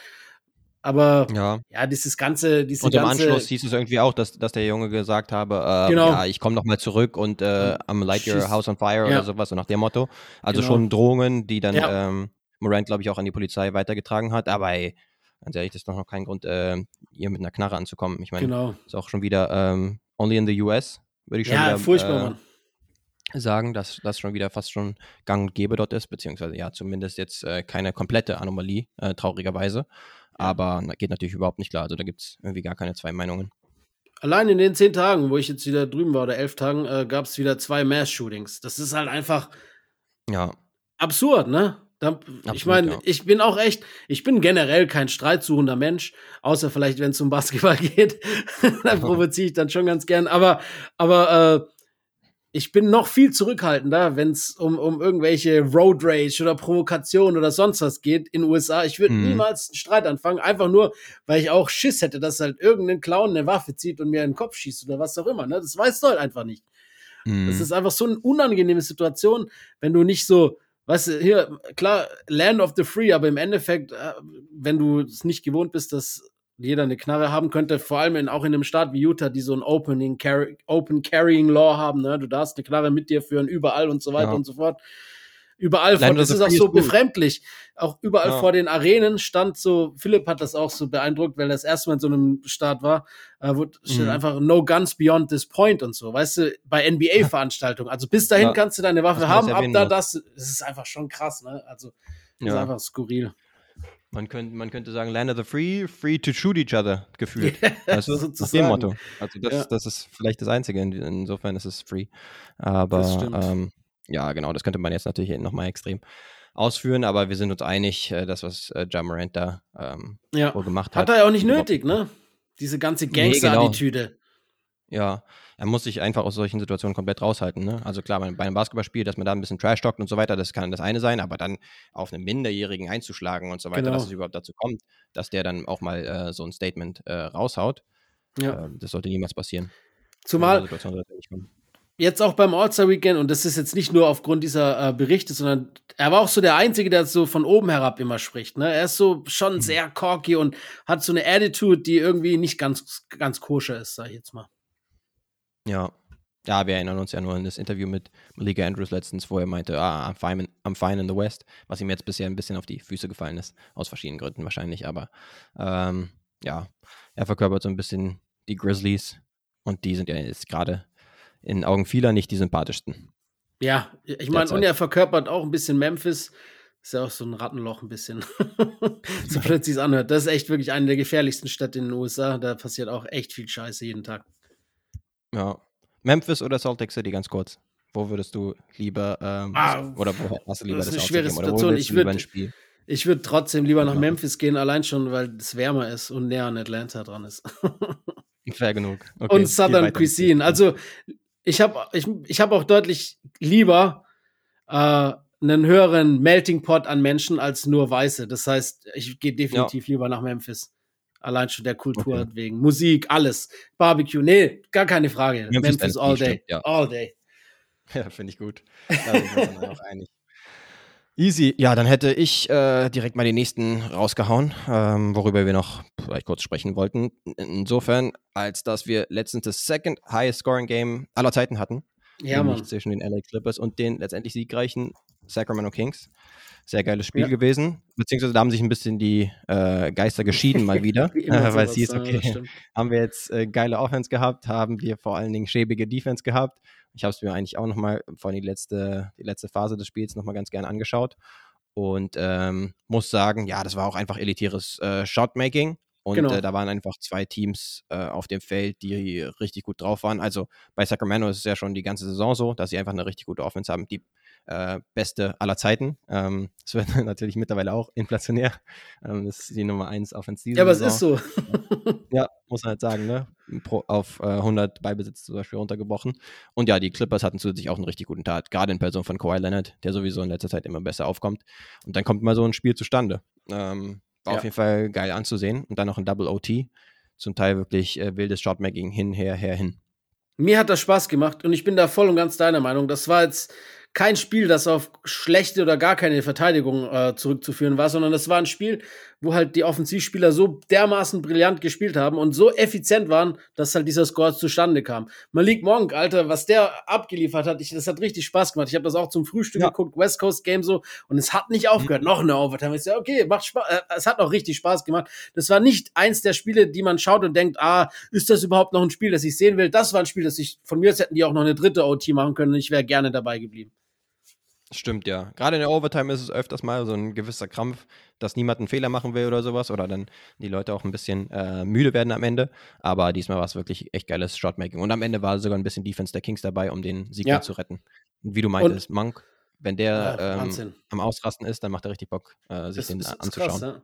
Aber ja, ja dieses ganze, diese Und im ganze, Anschluss hieß es irgendwie auch, dass, dass der Junge gesagt habe, äh, genau. ja, ich komme noch mal zurück und äh, I'm light your house on fire ja. oder sowas, so nach dem Motto. Also genau. schon Drohungen, die dann ja. ähm, Morant, glaube ich, auch an die Polizei weitergetragen hat. Aber ey, ganz ehrlich, das ist doch noch kein Grund, äh, hier mit einer Knarre anzukommen. Ich meine, genau. ist auch schon wieder ähm, only in the US, würde ich schon ja, wieder, furchtbar, äh, sagen, dass das schon wieder fast schon gang und gäbe dort ist, beziehungsweise ja, zumindest jetzt äh, keine komplette Anomalie, äh, traurigerweise. Aber na, geht natürlich überhaupt nicht klar. Also da gibt es irgendwie gar keine zwei Meinungen. Allein in den zehn Tagen, wo ich jetzt wieder drüben war, oder elf Tagen, äh, gab es wieder zwei Mass-Shootings. Das ist halt einfach ja. absurd, ne? Da, ich meine, ja. ich bin auch echt, ich bin generell kein streitsuchender Mensch, außer vielleicht, wenn es um Basketball geht. da provoziere ich dann schon ganz gern. Aber, aber äh, ich bin noch viel zurückhaltender, wenn es um, um irgendwelche Road Rage oder Provokation oder sonst was geht in den USA. Ich würde mm. niemals einen Streit anfangen, einfach nur, weil ich auch Schiss hätte, dass halt irgendein Clown eine Waffe zieht und mir in den Kopf schießt oder was auch immer. Ne? Das weißt du halt einfach nicht. Mm. Das ist einfach so eine unangenehme Situation, wenn du nicht so, weißt du, hier, klar, Land of the Free, aber im Endeffekt, äh, wenn du es nicht gewohnt bist, dass jeder eine Knarre haben könnte, vor allem in, auch in einem Staat wie Utah, die so ein Opening Carry, Open Carrying Law haben. Ne? Du darfst eine Knarre mit dir führen, überall und so weiter ja. und so fort. Überall, vor, das ist auch so befremdlich. Auch überall ja. vor den Arenen stand so, Philipp hat das auch so beeindruckt, weil das erste Mal in so einem Staat war, äh, wo steht mhm. einfach No Guns Beyond this Point und so, weißt du, bei NBA-Veranstaltungen. Also bis dahin ja. kannst du deine Waffe haben, ab da das, das ist einfach schon krass, ne? Also, das ist einfach skurril. Man könnte, man könnte sagen, Land of the Free, free to shoot each other, gefühlt. Ja, weißt du? Nach dem Motto. Also das, ja. das ist vielleicht das Einzige, insofern ist es free. Aber ähm, ja, genau, das könnte man jetzt natürlich nochmal extrem ausführen, aber wir sind uns einig, äh, das, was äh, Jamarant da ähm, ja. gemacht hat. Hat er ja auch nicht nötig, ne? Diese ganze Gangster-Attitüde. Ja, er muss sich einfach aus solchen Situationen komplett raushalten. Ne? Also klar, bei einem Basketballspiel, dass man da ein bisschen trash talkt und so weiter, das kann das eine sein, aber dann auf einen Minderjährigen einzuschlagen und so weiter, genau. dass es überhaupt dazu kommt, dass der dann auch mal äh, so ein Statement äh, raushaut, ja. äh, das sollte niemals passieren. Zumal jetzt auch beim All-Star-Weekend, und das ist jetzt nicht nur aufgrund dieser äh, Berichte, sondern er war auch so der Einzige, der so von oben herab immer spricht. Ne? Er ist so schon mhm. sehr corky und hat so eine Attitude, die irgendwie nicht ganz, ganz koscher ist, sag ich jetzt mal. Ja. Ja, wir erinnern uns ja nur an das Interview mit Malika Andrews letztens, wo er meinte, ah, I'm fine, in, I'm fine in the West, was ihm jetzt bisher ein bisschen auf die Füße gefallen ist, aus verschiedenen Gründen wahrscheinlich, aber ähm, ja, er verkörpert so ein bisschen die Grizzlies und die sind ja jetzt gerade in Augen vieler nicht die sympathischsten. Ja, ich meine, und er verkörpert auch ein bisschen Memphis, ist ja auch so ein Rattenloch ein bisschen, so plötzlich es anhört. Das ist echt wirklich eine der gefährlichsten Städte in den USA, da passiert auch echt viel Scheiße jeden Tag. Ja. Memphis oder Salt Lake City, ganz kurz. Wo würdest du lieber, ähm, ah, oder wo hast du lieber das, ist eine schwere Situation. Ich würde ich würd trotzdem lieber nach Memphis gehen, allein schon, weil es wärmer ist und näher an Atlanta dran ist. Fair genug. Okay, und Southern Cuisine. Also, ich habe ich, ich hab auch deutlich lieber äh, einen höheren Melting Pot an Menschen als nur Weiße. Das heißt, ich gehe definitiv ja. lieber nach Memphis. Allein schon der Kultur okay. wegen. Musik, alles. Barbecue, nee, gar keine Frage. Memphis, Memphis all day. Stimmt, ja. All day. Ja, finde ich gut. Da sind wir uns auch einig. Easy. Ja, dann hätte ich äh, direkt mal die nächsten rausgehauen, ähm, worüber wir noch vielleicht kurz sprechen wollten. Insofern, als dass wir letztens das Second Highest Scoring Game aller Zeiten hatten. Ja, nämlich Mann. zwischen den LA Clippers und den letztendlich siegreichen Sacramento Kings. Sehr geiles Spiel ja. gewesen. Beziehungsweise da haben sich ein bisschen die äh, Geister geschieden mal wieder. weil es hieß, okay, haben wir jetzt äh, geile Offense gehabt, haben wir vor allen Dingen schäbige Defense gehabt. Ich habe es mir eigentlich auch nochmal, vor allem die letzte, die letzte Phase des Spiels nochmal ganz gerne angeschaut. Und ähm, muss sagen, ja, das war auch einfach elitäres äh, Shotmaking. Und genau. äh, da waren einfach zwei Teams äh, auf dem Feld, die richtig gut drauf waren. Also bei Sacramento ist es ja schon die ganze Saison so, dass sie einfach eine richtig gute Offense haben. Die äh, beste aller Zeiten. Ähm, das wird natürlich mittlerweile auch inflationär. Ähm, das ist die Nummer 1 Offensive. Ja, aber es ist so. ja, muss man halt sagen, ne? Pro, auf äh, 100 Beibesitz zum Beispiel runtergebrochen. Und ja, die Clippers hatten zusätzlich auch einen richtig guten Tat, gerade in Person von Kawhi Leonard, der sowieso in letzter Zeit immer besser aufkommt. Und dann kommt mal so ein Spiel zustande. Ähm, war ja. auf jeden Fall geil anzusehen. Und dann noch ein Double OT. Zum Teil wirklich äh, wildes Shotmaking hin, her, her, hin. Mir hat das Spaß gemacht und ich bin da voll und ganz deiner Meinung. Das war jetzt kein Spiel, das auf schlechte oder gar keine Verteidigung äh, zurückzuführen war, sondern das war ein Spiel, wo halt die Offensivspieler so dermaßen brillant gespielt haben und so effizient waren, dass halt dieser Score zustande kam. Malik Monk, Alter, was der abgeliefert hat, ich, das hat richtig Spaß gemacht. Ich habe das auch zum Frühstück ja. geguckt, West Coast Game so, und es hat nicht aufgehört. Mhm. Noch eine Overtime. Ich sag, okay, macht Spaß. Äh, es hat auch richtig Spaß gemacht. Das war nicht eins der Spiele, die man schaut und denkt, ah, ist das überhaupt noch ein Spiel, das ich sehen will? Das war ein Spiel, das ich von mir aus hätten die auch noch eine dritte OT machen können und ich wäre gerne dabei geblieben. Stimmt, ja. Gerade in der Overtime ist es öfters mal so ein gewisser Krampf, dass niemand einen Fehler machen will oder sowas oder dann die Leute auch ein bisschen äh, müde werden am Ende. Aber diesmal war es wirklich echt geiles Shotmaking. Und am Ende war sogar ein bisschen Defense der Kings dabei, um den Sieg ja. zu retten. Und wie du meintest, Und, Monk, wenn der ja, ähm, am Ausrasten ist, dann macht er richtig Bock, äh, sich das, den das anzuschauen. Krass, ja?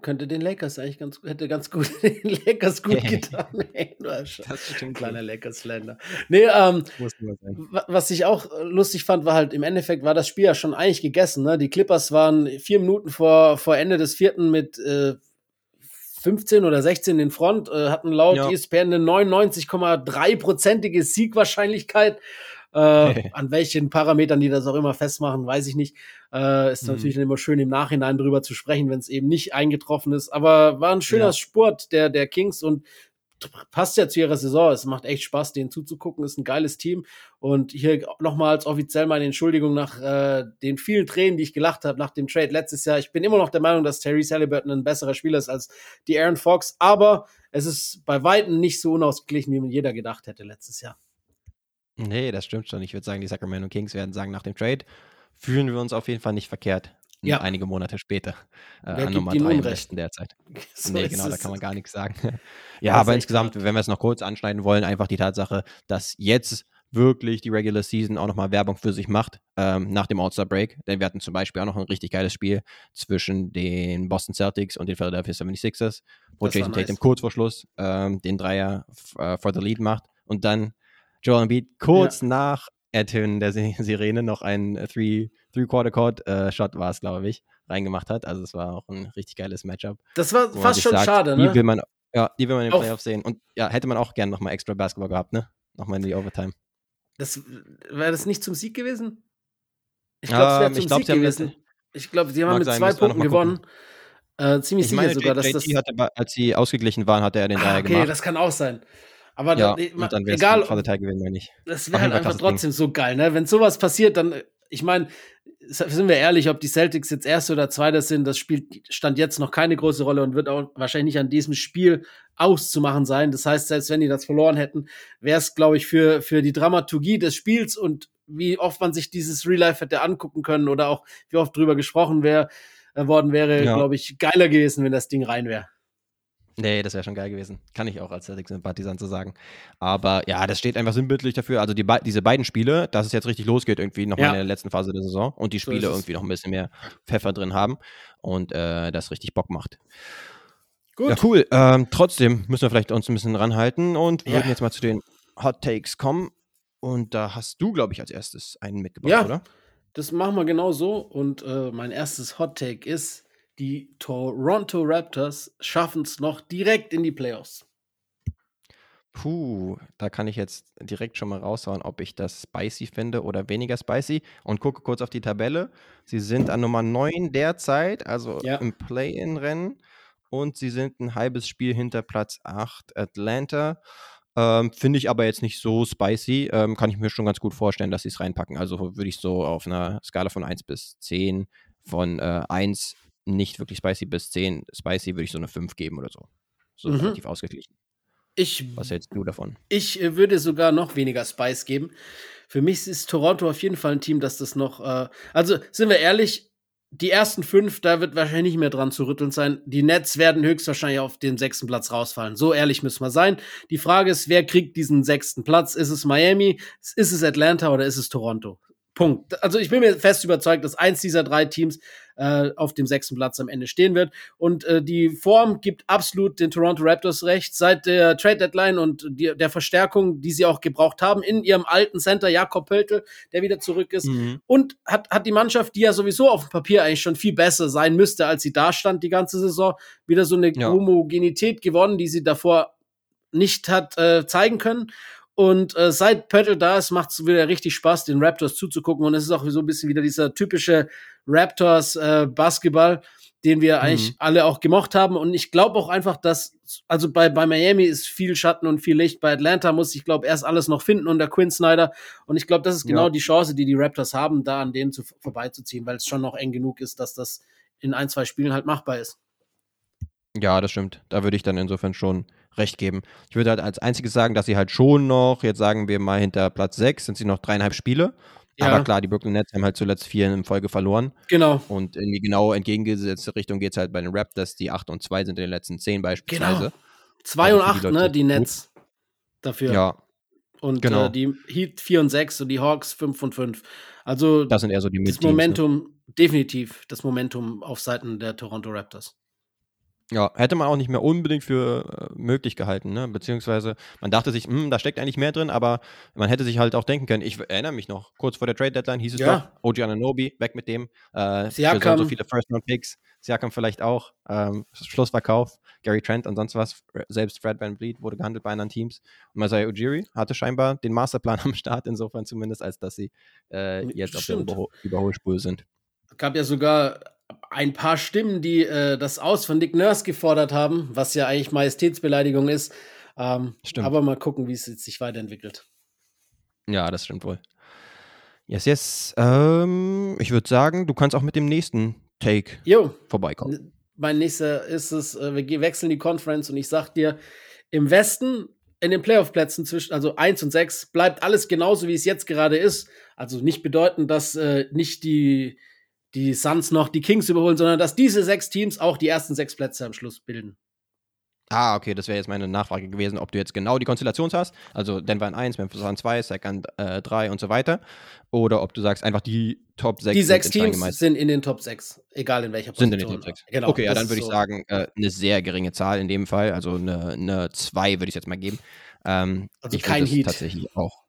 Könnte den Lakers eigentlich ganz hätte ganz gut den Lakers gut getan. Ey, das stimmt. Kleiner Lakers-Länder. Nee, ähm, was ich auch lustig fand, war halt im Endeffekt war das Spiel ja schon eigentlich gegessen. Ne? Die Clippers waren vier Minuten vor, vor Ende des vierten mit äh, 15 oder 16 in Front, äh, hatten laut ja. ESPN eine 99,3-prozentige Siegwahrscheinlichkeit. Äh, an welchen Parametern die das auch immer festmachen, weiß ich nicht. Äh, ist mhm. natürlich immer schön im Nachhinein drüber zu sprechen, wenn es eben nicht eingetroffen ist. Aber war ein schöner ja. Sport der, der Kings und passt ja zu ihrer Saison. Es macht echt Spaß, denen zuzugucken. Ist ein geiles Team. Und hier nochmals offiziell meine Entschuldigung nach äh, den vielen Tränen, die ich gelacht habe nach dem Trade letztes Jahr. Ich bin immer noch der Meinung, dass Terry Halliburton ein besserer Spieler ist als die Aaron Fox. Aber es ist bei Weitem nicht so unausgeglichen, wie man jeder gedacht hätte letztes Jahr. Nee, das stimmt schon. Ich würde sagen, die Sacramento Kings werden sagen, nach dem Trade fühlen wir uns auf jeden Fall nicht verkehrt. Ja. Einige Monate später äh, an Nummer 3 im Westen derzeit. So nee, genau, da kann man gar nichts sagen. ja, aber insgesamt, wenn wir es noch kurz anschneiden wollen, einfach die Tatsache, dass jetzt wirklich die Regular Season auch nochmal Werbung für sich macht ähm, nach dem All-Star Break. Denn wir hatten zum Beispiel auch noch ein richtig geiles Spiel zwischen den Boston Celtics und den Philadelphia 76ers, wo das Jason nice. Tatum kurz vor Schluss ähm, den Dreier äh, for the Lead macht und dann Joel Embiid kurz ja. nach Ertönen der Sirene noch ein Three-Quarter-Court-Shot äh, war es, glaube ich, reingemacht hat. Also es war auch ein richtig geiles Matchup. Das war fast schon sagt, schade, ne? Die will man, ja, die will man in den Playoffs sehen. Und ja, hätte man auch gerne nochmal extra Basketball gehabt, ne? Nochmal in die Overtime. Das, wäre das nicht zum Sieg gewesen? Ich glaube, es wäre ähm, zum glaub, Sieg gewesen. Ich glaube, sie haben mit sein, zwei Punkten gewonnen. Äh, ziemlich ich sicher meine, sogar, dass JT das. Hatte, als sie ausgeglichen waren, hat er den ah, Dreier okay, gemacht. Okay, das kann auch sein. Aber ja, da, dann egal, Teil gewinnen wir nicht. Das wäre halt einfach trotzdem Ding. so geil, ne? Wenn sowas passiert, dann, ich meine, sind wir ehrlich, ob die Celtics jetzt Erste oder Zweiter sind, das spielt stand jetzt noch keine große Rolle und wird auch wahrscheinlich nicht an diesem Spiel auszumachen sein. Das heißt, selbst wenn die das verloren hätten, wäre es, glaube ich, für, für die Dramaturgie des Spiels und wie oft man sich dieses Real Life hätte angucken können oder auch wie oft drüber gesprochen wäre, äh, worden wäre, ja. glaube ich, geiler gewesen, wenn das Ding rein wäre. Nee, das wäre schon geil gewesen. Kann ich auch als Celtics-Sympathisant so sagen. Aber ja, das steht einfach sinnbildlich dafür. Also die, diese beiden Spiele, dass es jetzt richtig losgeht, irgendwie nochmal ja. in der letzten Phase der Saison und die Spiele so irgendwie noch ein bisschen mehr Pfeffer drin haben und äh, das richtig Bock macht. Gut. Ja, cool. Ähm, trotzdem müssen wir vielleicht uns ein bisschen ranhalten und würden jetzt mal zu den Hot Takes kommen. Und da hast du, glaube ich, als erstes einen mitgebracht, ja, oder? Das machen wir genau so. Und äh, mein erstes Hot Take ist, die Toronto Raptors schaffen es noch direkt in die Playoffs. Puh, da kann ich jetzt direkt schon mal raushauen, ob ich das spicy finde oder weniger spicy. Und gucke kurz auf die Tabelle. Sie sind an Nummer 9 derzeit, also ja. im Play-In-Rennen. Und sie sind ein halbes Spiel hinter Platz 8 Atlanta. Ähm, Finde ich aber jetzt nicht so spicy. Ähm, kann ich mir schon ganz gut vorstellen, dass sie es reinpacken. Also würde ich so auf einer Skala von 1 bis 10, von äh, 1 nicht wirklich spicy bis 10 spicy, würde ich so eine 5 geben oder so. So mhm. relativ ausgeglichen. Ich, Was hältst du davon? Ich äh, würde sogar noch weniger Spice geben. Für mich ist Toronto auf jeden Fall ein Team, das das noch. Äh, also sind wir ehrlich, die ersten fünf, da wird wahrscheinlich nicht mehr dran zu rütteln sein. Die Nets werden höchstwahrscheinlich auf den sechsten Platz rausfallen. So ehrlich müssen wir sein. Die Frage ist, wer kriegt diesen sechsten Platz? Ist es Miami? Ist es Atlanta oder ist es Toronto? Punkt. Also ich bin mir fest überzeugt, dass eins dieser drei Teams äh, auf dem sechsten Platz am Ende stehen wird. Und äh, die Form gibt absolut den Toronto Raptors recht. Seit der Trade Deadline und die, der Verstärkung, die sie auch gebraucht haben, in ihrem alten Center Jakob Pöltl, der wieder zurück ist. Mhm. Und hat, hat die Mannschaft, die ja sowieso auf dem Papier eigentlich schon viel besser sein müsste, als sie da stand die ganze Saison, wieder so eine ja. Homogenität gewonnen, die sie davor nicht hat äh, zeigen können. Und äh, seit Pöttl da ist, macht es wieder richtig Spaß, den Raptors zuzugucken. Und es ist auch so ein bisschen wieder dieser typische Raptors-Basketball, äh, den wir mhm. eigentlich alle auch gemocht haben. Und ich glaube auch einfach, dass, also bei, bei Miami ist viel Schatten und viel Licht. Bei Atlanta muss ich glaube erst alles noch finden unter Quinn Snyder. Und ich glaube, das ist genau ja. die Chance, die die Raptors haben, da an denen zu, vorbeizuziehen, weil es schon noch eng genug ist, dass das in ein, zwei Spielen halt machbar ist. Ja, das stimmt. Da würde ich dann insofern schon recht geben. Ich würde halt als einziges sagen, dass sie halt schon noch, jetzt sagen wir mal hinter Platz 6, sind sie noch dreieinhalb Spiele. Ja. Aber klar, die Brooklyn Nets haben halt zuletzt vier in Folge verloren. Genau. Und in die genau entgegengesetzte Richtung geht es halt bei den Raptors, die 8 und 2 sind in den letzten 10 beispielsweise. Genau. 2 und 8, ne, die Nets dafür. Ja. Und genau. äh, die Heat 4 und 6 und die Hawks 5 und 5. Also das sind eher so die Das ne? Momentum, ne? definitiv das Momentum auf Seiten der Toronto Raptors. Ja, hätte man auch nicht mehr unbedingt für äh, möglich gehalten, ne? Beziehungsweise man dachte sich, hm, da steckt eigentlich mehr drin, aber man hätte sich halt auch denken können, ich erinnere mich noch, kurz vor der Trade Deadline hieß es ja. doch, OG Ananobi, weg mit dem, äh, Siakam. so, so viele First-Round-Picks, Siakam vielleicht auch, ähm, Schlussverkauf, Gary Trent und sonst was, selbst Fred Van Vliet wurde gehandelt bei anderen Teams und Masai Ujiri hatte scheinbar den Masterplan am Start, insofern zumindest, als dass sie äh, jetzt Stimmt. auf der Überholspur sind. Es gab ja sogar ein paar Stimmen, die äh, das Aus von Nick Nurse gefordert haben, was ja eigentlich Majestätsbeleidigung ist. Ähm, stimmt. Aber mal gucken, wie es sich weiterentwickelt. Ja, das stimmt wohl. Yes, yes. Ähm, ich würde sagen, du kannst auch mit dem nächsten Take jo. vorbeikommen. Mein nächster ist es, äh, wir wechseln die Conference und ich sag dir, im Westen in den Playoff-Plätzen zwischen, also 1 und 6, bleibt alles genauso, wie es jetzt gerade ist. Also nicht bedeuten, dass äh, nicht die die Suns noch die Kings überholen, sondern dass diese sechs Teams auch die ersten sechs Plätze am Schluss bilden. Ah, okay, das wäre jetzt meine Nachfrage gewesen, ob du jetzt genau die Konstellation hast, also Denver in 1, Memphis in 2, Second äh, 3 und so weiter, oder ob du sagst, einfach die Top 6 Die sechs Teams sind in den Top 6, egal in welcher Position. Sind in den Top 6. Genau, okay, ja, dann würde ich so. sagen, äh, eine sehr geringe Zahl in dem Fall, also eine, eine 2 würde ich jetzt mal geben. Ähm, also kein Heat. Tatsächlich auch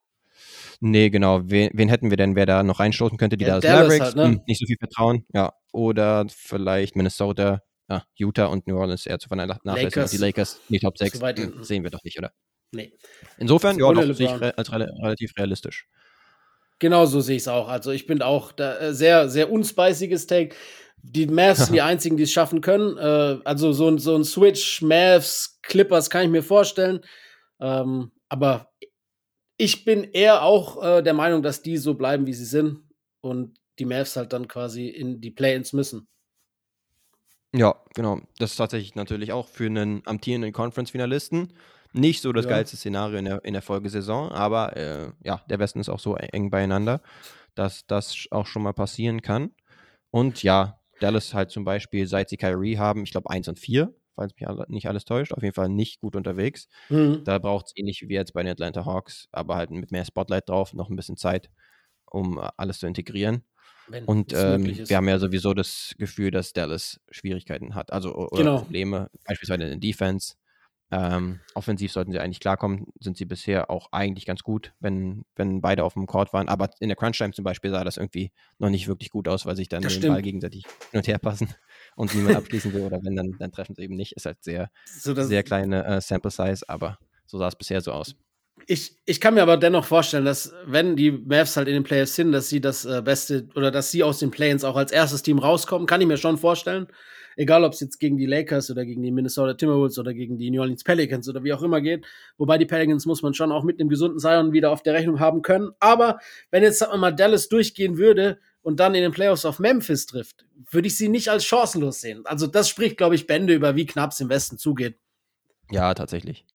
Nee, genau. Wen, wen, hätten wir denn, wer da noch reinstoßen könnte? Die ja, Dallas Mavericks, halt, ne? hm, nicht so viel Vertrauen. Ja. Oder vielleicht Minnesota, ah, Utah und New Orleans eher zu vernachlässigen. Die Lakers, die Top 6, hm, sehen wir doch nicht, oder? Nee. Insofern, ja, doch, sehe ich re als re relativ realistisch. Genau so sehe ich es auch. Also ich bin auch da, äh, sehr, sehr unspiciges Take. Die Mavs sind die einzigen, die es schaffen können. Äh, also so, ein, so ein Switch, Mavs, Clippers kann ich mir vorstellen. Ähm, aber ich bin eher auch äh, der Meinung, dass die so bleiben, wie sie sind und die Mavs halt dann quasi in die Play-ins müssen. Ja, genau. Das ist tatsächlich natürlich auch für einen amtierenden Conference-Finalisten nicht so das ja. geilste Szenario in der, in der Folgesaison, aber äh, ja, der Westen ist auch so eng beieinander, dass das auch schon mal passieren kann. Und ja, Dallas halt zum Beispiel, seit sie Kyrie haben, ich glaube 1 und 4 falls mich nicht alles täuscht, auf jeden Fall nicht gut unterwegs. Mhm. Da braucht es ähnlich wie jetzt bei den Atlanta Hawks, aber halt mit mehr Spotlight drauf, noch ein bisschen Zeit, um äh, alles zu integrieren. Wenn und ähm, wir haben ja sowieso das Gefühl, dass Dallas Schwierigkeiten hat, also oder genau. Probleme, beispielsweise in Defense. Ähm, offensiv sollten sie eigentlich klarkommen, sind sie bisher auch eigentlich ganz gut, wenn, wenn beide auf dem Court waren. Aber in der Crunch-Time zum Beispiel sah das irgendwie noch nicht wirklich gut aus, weil sich dann den Ball gegenseitig hin und her passen und niemand abschließen will oder wenn, dann, dann treffen sie eben nicht. Ist halt sehr, so, sehr kleine äh, Sample Size, aber so sah es bisher so aus. Ich, ich kann mir aber dennoch vorstellen, dass wenn die Mavs halt in den Playoffs sind, dass sie das äh, Beste oder dass sie aus den Play-ins auch als erstes Team rauskommen, kann ich mir schon vorstellen. egal ob es jetzt gegen die Lakers oder gegen die Minnesota Timberwolves oder gegen die New Orleans Pelicans oder wie auch immer geht. Wobei die Pelicans muss man schon auch mit einem gesunden Zion wieder auf der Rechnung haben können. Aber wenn jetzt sagen wir mal Dallas durchgehen würde und dann in den Playoffs auf Memphis trifft, würde ich sie nicht als chancenlos sehen. Also das spricht, glaube ich, Bände über, wie knapp es im Westen zugeht. Ja, tatsächlich.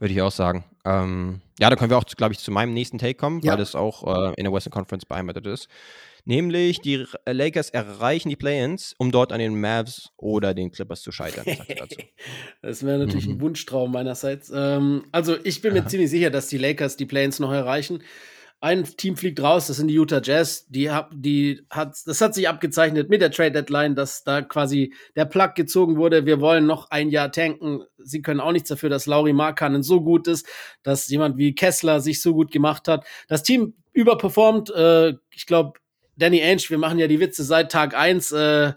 Würde ich auch sagen. Ähm, ja, da können wir auch, glaube ich, zu meinem nächsten Take kommen, ja. weil das auch äh, in der Western Conference beheimatet ist. Nämlich die Lakers erreichen die Play-ins, um dort an den Mavs oder den Clippers zu scheitern. das wäre natürlich mhm. ein Wunschtraum meinerseits. Ähm, also ich bin mir Aha. ziemlich sicher, dass die Lakers die Play-ins noch erreichen. Ein Team fliegt raus, das sind die Utah Jazz. Die, die hat, das hat sich abgezeichnet mit der Trade Deadline, dass da quasi der Plug gezogen wurde. Wir wollen noch ein Jahr tanken. Sie können auch nichts dafür, dass Lauri Markkanen so gut ist, dass jemand wie Kessler sich so gut gemacht hat. Das Team überperformt. Äh, ich glaube, Danny Ainge, wir machen ja die Witze seit Tag eins. Äh,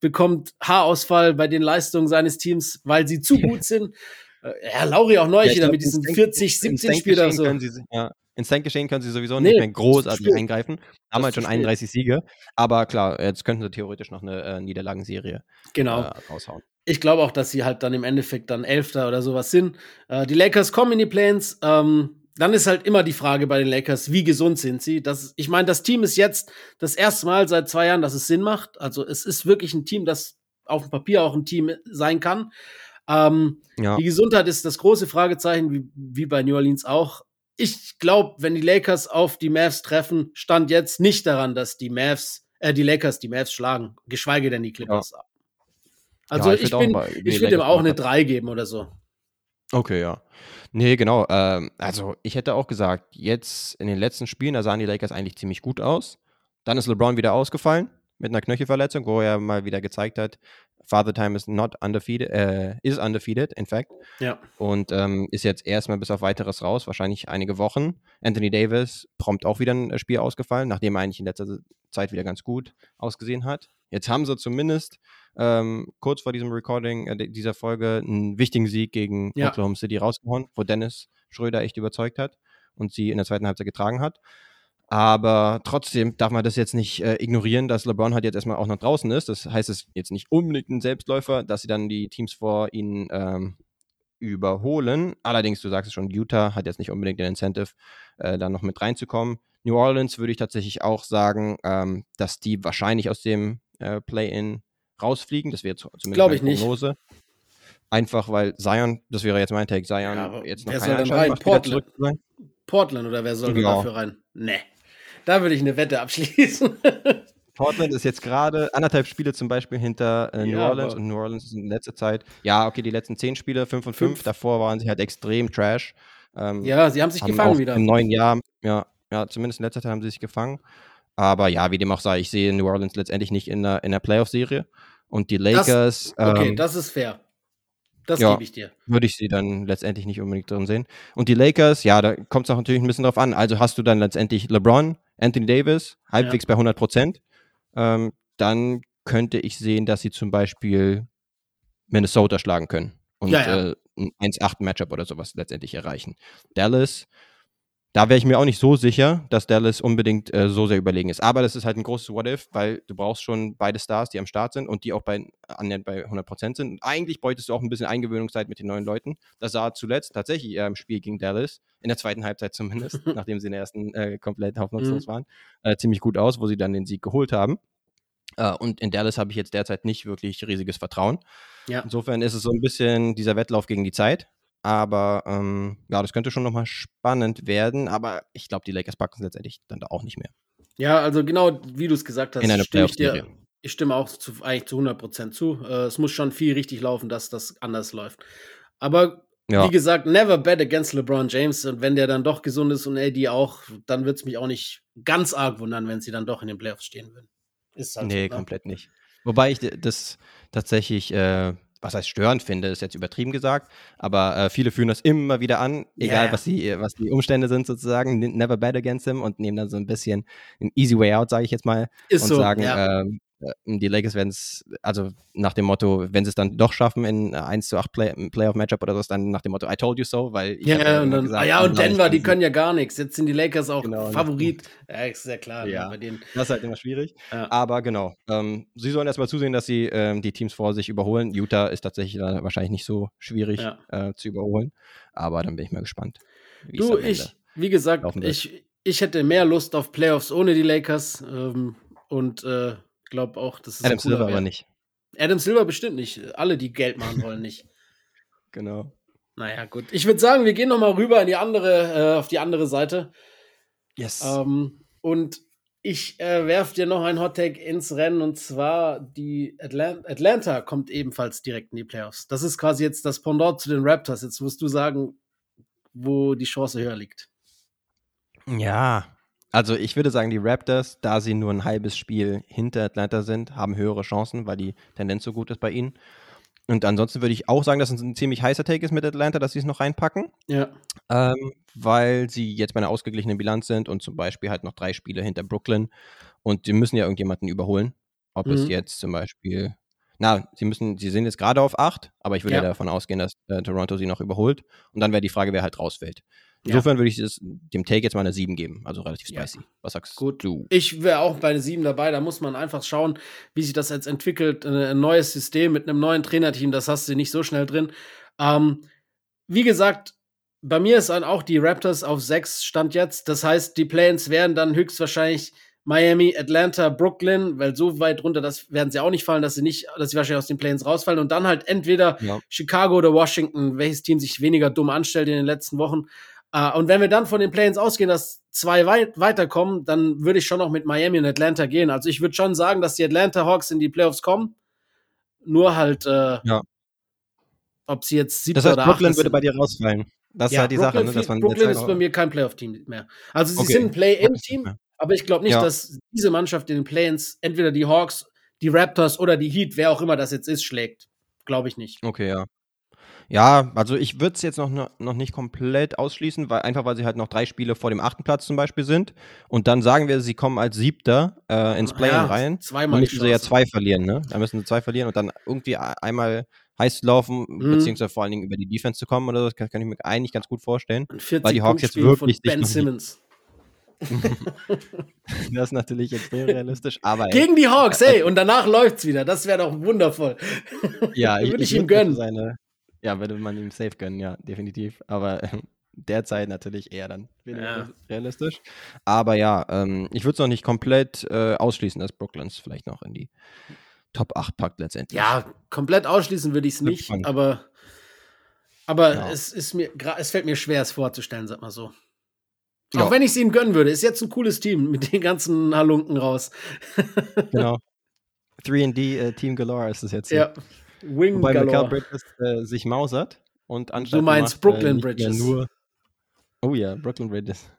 bekommt Haarausfall bei den Leistungen seines Teams, weil sie zu gut sind. Äh, ja, Lauri auch neu ja, wieder mit diesen 40, 17 Spielern so. Sie, ja, ins Tankgeschehen können sie sowieso nee, nicht mehr großartig eingreifen. Haben halt schon 31 Siege. Aber klar, jetzt könnten sie theoretisch noch eine äh, Niederlagenserie genau. äh, raushauen. Ich glaube auch, dass sie halt dann im Endeffekt dann Elfter oder sowas sind. Äh, die Lakers kommen in die Plains. Ähm, dann ist halt immer die Frage bei den Lakers, wie gesund sind sie? Das, ich meine, das Team ist jetzt das erste Mal seit zwei Jahren, dass es Sinn macht. Also es ist wirklich ein Team, das auf dem Papier auch ein Team sein kann. Ähm, ja. Die Gesundheit ist das große Fragezeichen, wie, wie bei New Orleans auch ich glaube, wenn die Lakers auf die Mavs treffen, stand jetzt nicht daran, dass die Mavs, äh, die Lakers die Mavs schlagen, geschweige denn die Clippers. Ja. Also ja, ich, ich, bin, ich würde ihm auch eine 3 geben oder so. Okay, ja. Nee, genau. Ähm, also ich hätte auch gesagt, jetzt in den letzten Spielen, da sahen die Lakers eigentlich ziemlich gut aus. Dann ist LeBron wieder ausgefallen mit einer Knöchelverletzung, wo er mal wieder gezeigt hat, Father Time is not undefeated, äh, is undefeated, in fact. Ja. Und ähm, ist jetzt erstmal bis auf weiteres raus, wahrscheinlich einige Wochen. Anthony Davis prompt auch wieder ein Spiel ausgefallen, nachdem er eigentlich in letzter Zeit wieder ganz gut ausgesehen hat. Jetzt haben sie zumindest ähm, kurz vor diesem Recording äh, dieser Folge einen wichtigen Sieg gegen ja. Oklahoma City rausgehauen, wo Dennis Schröder echt überzeugt hat und sie in der zweiten Halbzeit getragen hat. Aber trotzdem darf man das jetzt nicht äh, ignorieren, dass LeBron halt jetzt erstmal auch noch draußen ist. Das heißt, es ist jetzt nicht unbedingt ein Selbstläufer, dass sie dann die Teams vor ihnen ähm, überholen. Allerdings, du sagst es schon, Utah hat jetzt nicht unbedingt den Incentive, äh, da noch mit reinzukommen. New Orleans würde ich tatsächlich auch sagen, ähm, dass die wahrscheinlich aus dem äh, Play-In rausfliegen. Das wäre zumindest Glaube ich Prognose. Nicht. Einfach weil Zion, das wäre jetzt mein Take, Zion ja, jetzt noch wer soll dann rein? Portland. Portland oder wer soll ja. dafür rein? Nee. Da würde ich eine Wette abschließen. Portland ist jetzt gerade anderthalb Spiele zum Beispiel hinter äh, New ja, Orleans und New Orleans ist in letzter Zeit, ja, okay, die letzten zehn Spiele, fünf und fünf, fünf. davor waren sie halt extrem trash. Ähm, ja, sie haben sich haben gefangen wieder. Im neuen Jahr, ja, ja, zumindest in letzter Zeit haben sie sich gefangen. Aber ja, wie dem auch sei, ich sehe New Orleans letztendlich nicht in der, in der Playoff-Serie. Und die Lakers. Das, okay, ähm, das ist fair. Das ja, gebe ich dir. Würde ich sie dann letztendlich nicht unbedingt drin sehen. Und die Lakers, ja, da kommt es auch natürlich ein bisschen drauf an. Also hast du dann letztendlich LeBron, Anthony Davis, halbwegs ja. bei 100 Prozent. Ähm, dann könnte ich sehen, dass sie zum Beispiel Minnesota schlagen können und ja, ja. Äh, ein 1-8-Matchup oder sowas letztendlich erreichen. Dallas, da wäre ich mir auch nicht so sicher, dass Dallas unbedingt äh, so sehr überlegen ist. Aber das ist halt ein großes What-If, weil du brauchst schon beide Stars, die am Start sind und die auch bei, annähernd bei 100% sind. Und eigentlich bräuchtest du auch ein bisschen Eingewöhnungszeit mit den neuen Leuten. Das sah zuletzt tatsächlich eher im Spiel gegen Dallas, in der zweiten Halbzeit zumindest, nachdem sie in der ersten äh, komplett hoffnungslos mhm. waren, äh, ziemlich gut aus, wo sie dann den Sieg geholt haben. Uh, und in Dallas habe ich jetzt derzeit nicht wirklich riesiges Vertrauen. Ja. Insofern ist es so ein bisschen dieser Wettlauf gegen die Zeit. Aber ähm, ja, das könnte schon nochmal spannend werden. Aber ich glaube, die Lakers packen es letztendlich dann da auch nicht mehr. Ja, also genau wie du es gesagt hast, stimme ich dir. Ich stimme auch zu, eigentlich zu 100% zu. Äh, es muss schon viel richtig laufen, dass das anders läuft. Aber ja. wie gesagt, never bet against LeBron James. Und wenn der dann doch gesund ist und AD auch, dann wird es mich auch nicht ganz arg wundern, wenn sie dann doch in den Playoffs stehen würden. Ist halt nee, so, ne? komplett nicht. Wobei ich das tatsächlich äh, was heißt störend finde, ist jetzt übertrieben gesagt, aber äh, viele führen das immer wieder an, egal yeah. was, die, was die Umstände sind sozusagen, never bet against him und nehmen dann so ein bisschen ein easy way out, sage ich jetzt mal, ist und so, sagen, ja. ähm, äh, die Lakers werden es, also nach dem Motto, wenn sie es dann doch schaffen in 1 zu 8 Play Playoff-Matchup oder so, dann nach dem Motto, I told you so, weil ich Ja, ja und, dann, gesagt, ah ja, und Denver, die können ja gar nichts. Jetzt sind die Lakers auch Genau, Favorit. Ja, ist ja klar. ne, Ja. Bei denen. Das ist halt immer schwierig. Ja. Aber genau, ähm, sie sollen erstmal zusehen, dass sie ähm, die Teams vor sich überholen. Utah ist tatsächlich dann wahrscheinlich nicht so schwierig Ja. äh, zu überholen. Aber dann bin ich mal gespannt. Du, ich, wie gesagt, ich, ich hätte mehr Lust auf Playoffs ohne die Lakers ähm, und äh, glaube auch, dass es Adam Silver wär. aber nicht. Adam Silver bestimmt nicht. Alle, die Geld machen wollen, nicht. Genau. Naja, gut. Ich würde sagen, wir gehen noch mal rüber in die andere, äh, auf die andere Seite. Yes. Ähm, und ich äh, werfe dir noch ein Hot Take ins Rennen und zwar die Atlant Atlanta kommt ebenfalls direkt in die Playoffs. Das ist quasi jetzt das Pendant zu den Raptors. Jetzt musst du sagen, wo die Chance höher liegt. Ja, also ich würde sagen, die Raptors, da sie nur ein halbes Spiel hinter Atlanta sind, haben höhere Chancen, weil die Tendenz so gut ist bei ihnen. Und ansonsten würde ich auch sagen, dass es ein ziemlich heißer Take ist mit Atlanta, dass sie es noch reinpacken, Ja. ähm, weil sie jetzt bei einer ausgeglichenen Bilanz sind und zum Beispiel halt noch drei Spiele hinter Brooklyn und die müssen ja irgendjemanden überholen. Ob es Mhm. jetzt zum Beispiel, na, sie müssen, sie sind jetzt gerade auf acht, aber ich würde ja. Ja. davon ausgehen, dass äh, Toronto sie noch überholt. Und dann wäre die Frage, wer halt rausfällt. Ja. Insofern würde ich es, dem Take jetzt mal eine 7 geben, also relativ Ja. spicy. Was sagst Gut. du? Ich wäre auch bei den sieben dabei. Da muss man einfach schauen, wie sich das jetzt entwickelt. Äh, Ein neues System mit einem neuen Trainerteam, das hast du nicht so schnell drin. Ähm, wie gesagt, bei mir ist dann auch die Raptors auf sechs Stand jetzt. Das heißt, die Plans wären dann höchstwahrscheinlich Miami, Atlanta, Brooklyn, weil so weit runter, das werden sie auch nicht fallen, dass sie nicht, dass sie wahrscheinlich aus den Plans rausfallen und dann halt entweder Ja. Chicago oder Washington, welches Team sich weniger dumm anstellt in den letzten Wochen. Äh, und wenn wir dann von den Plans ausgehen, dass zwei weit weiterkommen, dann würde ich schon noch mit Miami und Atlanta gehen. Also ich würde schon sagen, dass die Atlanta Hawks in die Playoffs kommen. Nur halt, äh, Ja. ob sie jetzt siebter Das heißt, oder Brooklyn würde bei dir rausfallen. Das ist ja, halt die Brooklyn, Sache, ne? dass man Brooklyn ist bei mir kein Playoff-Team mehr. Also sie Okay. sind ein Play-In-Team, aber ich glaube nicht, Ja. dass diese Mannschaft in den Play-Ins entweder die Hawks, die Raptors oder die Heat, wer auch immer das jetzt ist, schlägt. Glaube ich nicht. Okay, ja. Ja, also ich würde es jetzt noch, noch nicht komplett ausschließen, weil einfach weil sie halt noch drei Spiele vor dem achten Platz zum Beispiel sind. Und dann sagen wir, sie kommen als Siebter äh, ins Play-In Ja, rein. zweimal Dann müssen sie ja zwei verlieren, ne? Da müssen sie zwei verlieren und dann irgendwie a- einmal heiß laufen, Mhm. beziehungsweise vor allen Dingen über die Defense zu kommen oder so. Das kann, kann ich mir eigentlich ganz gut vorstellen. Ein 40 Weil die Hawks jetzt wirklich von Ben Simmons. Das ist natürlich extrem realistisch, aber ey, Gegen die Hawks, hey, und danach läuft's wieder. Das wäre doch wundervoll. ja, Würde ich ihm gönnen. Seine, ja, würde man ihm safe gönnen, ja, definitiv. Aber ähm, derzeit natürlich eher dann Ja. realistisch. Aber ja, ähm, ich würde es noch nicht komplett äh, ausschließen, dass Brooklyns vielleicht noch in die Top 8 packt letztendlich. Ja, komplett ausschließen würde ich es nicht, spannend. aber, aber Ja. es ist mir, es fällt mir schwer, es vorzustellen, sag mal so. Ja. Auch wenn ich es ihnen gönnen würde, ist jetzt ein cooles Team mit den ganzen Halunken raus. genau. 3D äh, Team Galore ist es jetzt hier. Ja, Wing Wobei Michael Galore. Bridges äh, sich mausert und anstatt meinst Brooklyn Bridges. Nur, oh ja, Brooklyn Bridges.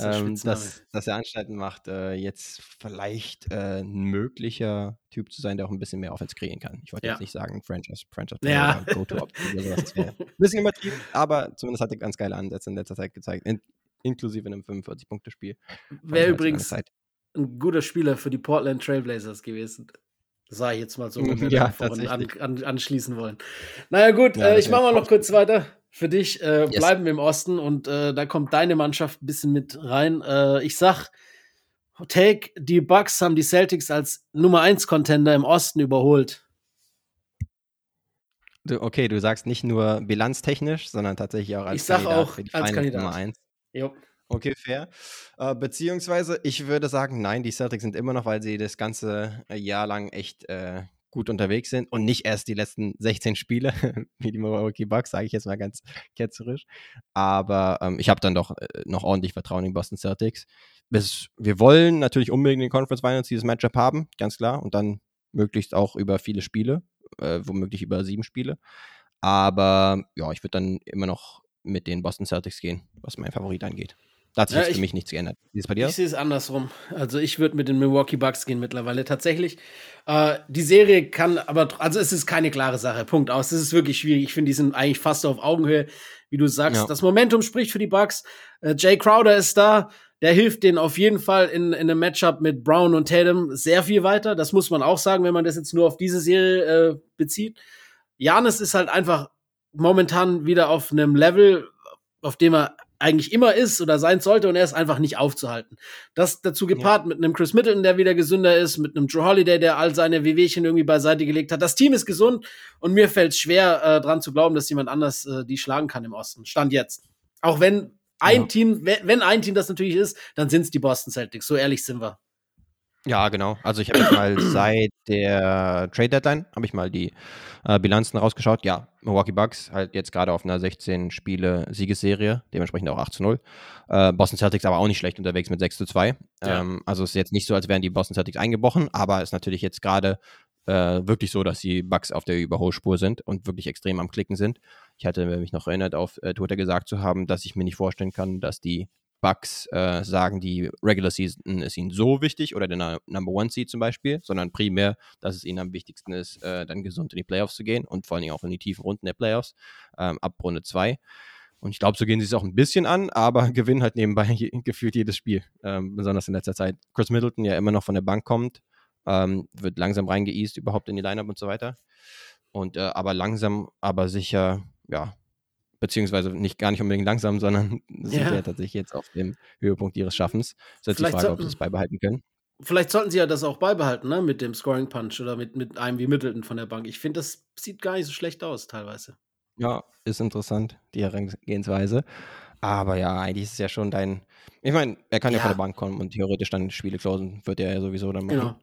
Ähm, dass, dass er Anstalten macht, äh, jetzt vielleicht äh, ein möglicher Typ zu sein, der auch ein bisschen mehr Offense kreieren kann. Ich wollte Ja. jetzt nicht sagen Franchise, Franchise Ja. oder Go-To-Option oder sowas. Das wäre ein bisschen übertrieben, aber zumindest hat er ganz geile Ansätze in letzter Zeit gezeigt, in, inklusive einem 45-Punkte-Spiel. Wäre ich übrigens halt ein guter Spieler für die Portland Trailblazers gewesen. Sag ich jetzt mal so, wenn wir Ja, vorhin an, an, anschließen wollen. Naja, gut, Ja, äh, ich mache mal noch kurz weiter. Für dich äh, Yes. bleiben wir im Osten und äh, da kommt deine Mannschaft ein bisschen mit rein. Äh, ich sag, Take, die Bucks haben die Celtics als Nummer 1 Contender im Osten überholt. Du, okay, du sagst nicht nur bilanztechnisch, sondern tatsächlich auch als Ich sag Kandidat auch für die als Finals Kandidat. Nummer 1. Jo. Okay, fair. Äh, beziehungsweise, ich würde sagen, nein, die Celtics sind immer noch, weil sie das ganze äh, Jahr lang echt äh, gut unterwegs sind und nicht erst die letzten 16 Spiele, wie die Milwaukee Bucks, sage ich jetzt mal ganz ketzerisch. Aber ähm, ich habe dann doch äh, noch ordentlich Vertrauen in die Boston Celtics. Bis, wir wollen natürlich unbedingt in den Conference Finals dieses Matchup haben, ganz klar, und dann möglichst auch über viele Spiele, äh, womöglich über sieben Spiele. Aber ja, ich würde dann immer noch mit den Boston Celtics gehen, was mein Favorit angeht. Da hat sich Ja, ich- für mich nichts geändert. Wie ist es bei dir? Ich sehe es andersrum. Also ich würde mit den Milwaukee Bucks gehen mittlerweile tatsächlich. Äh, die Serie kann aber, also es ist keine klare Sache. Punkt aus. Es ist wirklich schwierig. Ich finde, die sind eigentlich fast auf Augenhöhe. wie du sagst. Ja. Das Momentum spricht für die Bucks. Äh, Jay Crowder ist da. Der hilft denen auf jeden Fall in, in einem Matchup mit Brown und Tatum sehr viel weiter. Das muss man auch sagen, wenn man das jetzt nur auf diese Serie äh, bezieht. Janis ist halt einfach momentan wieder auf einem Level, auf dem er eigentlich immer ist oder sein sollte und er ist einfach nicht aufzuhalten. Das dazu gepaart ja. mit einem Chris Middleton, der wieder gesünder ist, mit einem Drew Holiday, der all seine Wehwehchen irgendwie beiseite gelegt hat. Das Team ist gesund und mir fällt es schwer, äh, dran zu glauben, dass jemand anders äh, die schlagen kann im Osten. Stand jetzt. Auch wenn ein ja. Team, wenn ein Team das natürlich ist, dann sind es die Boston Celtics. So ehrlich sind wir. Ja, genau. Also ich habe jetzt mal seit der Trade Deadline habe ich mal die äh, Bilanzen rausgeschaut. Ja, Milwaukee Bucks halt jetzt gerade auf einer 16 Spiele Siegesserie, dementsprechend auch 8 zu 0. Äh, Boston Celtics aber auch nicht schlecht unterwegs mit 6 zu 2. Ja. Ähm, also es ist jetzt nicht so, als wären die Boston Celtics eingebrochen, aber es ist natürlich jetzt gerade äh, wirklich so, dass die Bucks auf der Überholspur sind und wirklich extrem am Klicken sind. Ich hatte mich noch erinnert, auf äh, Twitter gesagt zu haben, dass ich mir nicht vorstellen kann, dass die Bucks äh, sagen, die Regular Season ist ihnen so wichtig oder der Number One Seed zum Beispiel, sondern primär, dass es ihnen am wichtigsten ist, äh, dann gesund in die Playoffs zu gehen und vor allen Dingen auch in die tiefen Runden der Playoffs ähm, ab Runde 2. Und ich glaube, so gehen sie es auch ein bisschen an, aber gewinnen halt nebenbei gefühlt jedes Spiel, ähm, besonders in letzter Zeit. Chris Middleton ja immer noch von der Bank kommt, ähm, wird langsam reingeeast überhaupt in die Lineup und so weiter. Und äh, aber langsam, aber sicher, ja, beziehungsweise nicht gar nicht unbedingt langsam, sondern sind ja, ja tatsächlich jetzt auf dem Höhepunkt ihres Schaffens. Es ist die Frage, ob sie es beibehalten können. Vielleicht sollten sie ja das auch beibehalten, ne? Mit dem Scoring Punch oder mit, mit einem wie Middleton von der Bank. Ich finde, das sieht gar nicht so schlecht aus, teilweise. Ja, ist interessant, die Herangehensweise. Aber ja, eigentlich ist es ja schon dein. Ich meine, er kann ja. ja, von der Bank kommen und theoretisch dann Spiele closen, wird er ja sowieso dann machen. Genau.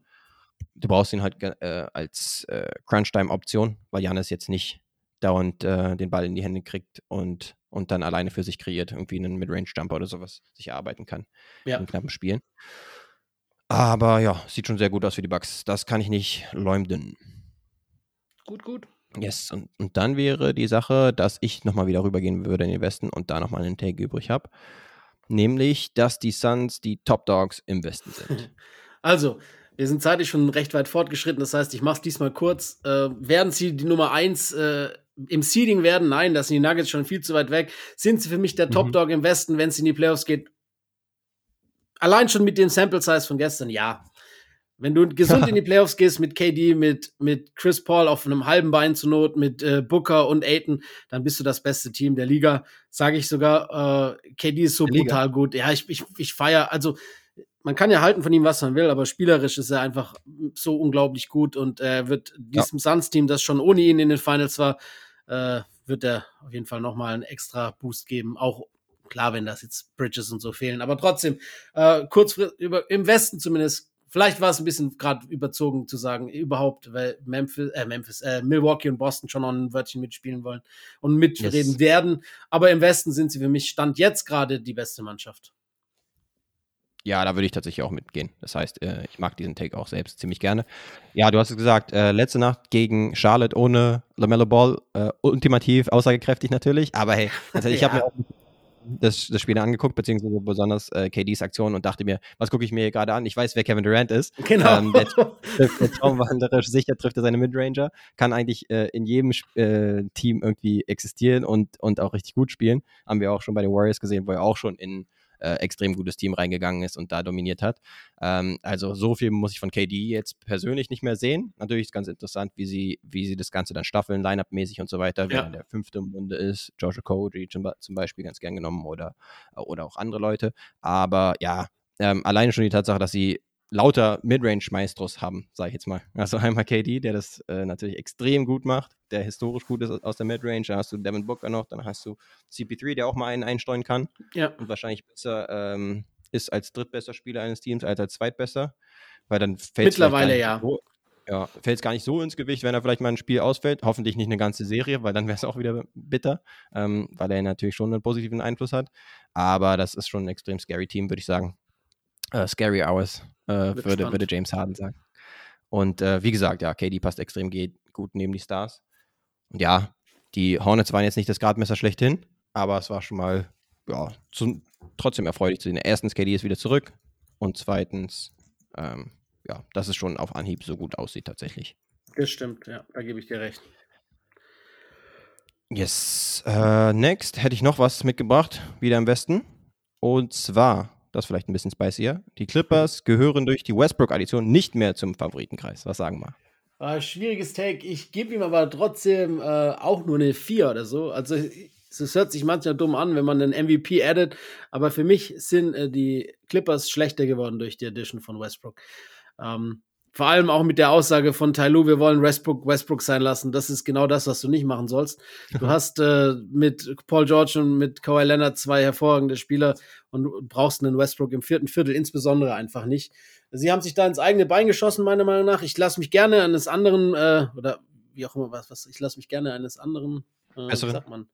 Du brauchst ihn halt äh, als äh, Crunch-Time-Option, weil Janis jetzt nicht dauernd äh, den Ball in die Hände kriegt und, und dann alleine für sich kreiert, irgendwie einen Midrange-Jumper oder sowas sich erarbeiten kann ja. in knappen Spielen. Aber ja, sieht schon sehr gut aus für die Bugs. Das kann ich nicht leumden. Gut, gut. Yes, und, und dann wäre die Sache, dass ich nochmal wieder rübergehen würde in den Westen und da nochmal einen Take übrig habe. Nämlich, dass die Suns die Top Dogs im Westen sind. Also, wir sind zeitlich schon recht weit fortgeschritten. Das heißt, ich mache es diesmal kurz. Äh, werden sie die Nummer 1 äh, im Seeding werden? Nein, das sind die Nuggets schon viel zu weit weg. Sind sie für mich der mhm. Top Dog im Westen, wenn es in die Playoffs geht? Allein schon mit dem Sample Size von gestern, ja. Wenn du gesund in die Playoffs gehst mit KD, mit, mit Chris Paul auf einem halben Bein zur Not, mit äh, Booker und Aiton, dann bist du das beste Team der Liga. Sage ich sogar, äh, KD ist so brutal gut. Ja, ich, ich, ich feiere, also man kann ja halten von ihm, was man will, aber spielerisch ist er einfach so unglaublich gut und er wird diesem ja. Suns-Team, das schon ohne ihn in den Finals war, äh, wird er auf jeden Fall nochmal einen extra Boost geben. Auch klar, wenn das jetzt Bridges und so fehlen, aber trotzdem, äh, kurz über, im Westen zumindest, vielleicht war es ein bisschen gerade überzogen zu sagen, überhaupt, weil Memphis, äh, Memphis, äh, Milwaukee und Boston schon noch ein Wörtchen mitspielen wollen und mitreden yes. werden. Aber im Westen sind sie für mich Stand jetzt gerade die beste Mannschaft. Ja, da würde ich tatsächlich auch mitgehen. Das heißt, äh, ich mag diesen Take auch selbst ziemlich gerne. Ja, du hast es gesagt, äh, letzte Nacht gegen Charlotte ohne LaMelo Ball, äh, ultimativ aussagekräftig natürlich, aber hey, also ich ja. habe mir auch das, das Spiel angeguckt, beziehungsweise besonders äh, KDs Aktion und dachte mir, was gucke ich mir hier gerade an? Ich weiß, wer Kevin Durant ist. Genau. Ähm, der, der Traumwandler, sicher trifft er seine Midranger, kann eigentlich äh, in jedem äh, Team irgendwie existieren und, und auch richtig gut spielen. Haben wir auch schon bei den Warriors gesehen, wo er auch schon in äh, extrem gutes Team reingegangen ist und da dominiert hat. Ähm, also so viel muss ich von KD jetzt persönlich nicht mehr sehen. Natürlich ist ganz interessant, wie sie, wie sie das Ganze dann staffeln, Line-Up-mäßig und so weiter, ja. wer der fünfte im Munde ist. Joshua Cody zum Beispiel ganz gern genommen oder, oder auch andere Leute. Aber ja, ähm, alleine schon die Tatsache, dass sie lauter Midrange-Maestros haben, sage ich jetzt mal. Also einmal KD, der das äh, natürlich extrem gut macht, der historisch gut ist aus der Midrange. Dann hast du Devin Booker noch, dann hast du CP3, der auch mal einen einsteuern kann. Ja. Und wahrscheinlich besser ähm, ist als drittbester Spieler eines Teams als als zweitbester. Weil dann fällt Mittlerweile ja. So, ja, fällt es gar nicht so ins Gewicht, wenn er vielleicht mal ein Spiel ausfällt. Hoffentlich nicht eine ganze Serie, weil dann wäre es auch wieder bitter, ähm, weil er natürlich schon einen positiven Einfluss hat. Aber das ist schon ein extrem scary Team, würde ich sagen. Uh, scary Hours, äh, würde, würde James Harden sagen. Und äh, wie gesagt, ja, KD passt extrem gut neben die Stars. Und ja, die Hornets waren jetzt nicht das Gradmesser schlechthin, aber es war schon mal ja, zu, trotzdem erfreulich zu sehen. Erstens, KD ist wieder zurück und zweitens, ähm, ja, dass es schon auf Anhieb so gut aussieht tatsächlich. Das stimmt, ja, da gebe ich dir recht. Yes. Äh, next hätte ich noch was mitgebracht, wieder im Westen. Und zwar, das vielleicht ein bisschen spicier, die Clippers gehören durch die Westbrook-Addition nicht mehr zum Favoritenkreis. Was sagen wir? Äh, schwieriges Take. Ich gebe ihm aber trotzdem äh, auch nur eine 4 oder so. Also es hört sich manchmal dumm an, wenn man einen MVP addet, aber für mich sind äh, die Clippers schlechter geworden durch die Addition von Westbrook. Ähm, vor allem auch mit der Aussage von Tyloo, wir wollen Westbrook Westbrook sein lassen. Das ist genau das, was du nicht machen sollst. Du hast äh, mit Paul George und mit Kawhi Leonard zwei hervorragende Spieler und brauchst einen Westbrook im vierten Viertel insbesondere einfach nicht. Sie haben sich da ins eigene Bein geschossen, meiner Meinung nach. Ich lasse mich gerne eines anderen, äh, oder wie auch immer, was, was ich lasse mich gerne eines anderen, äh, Besseren? sagt man?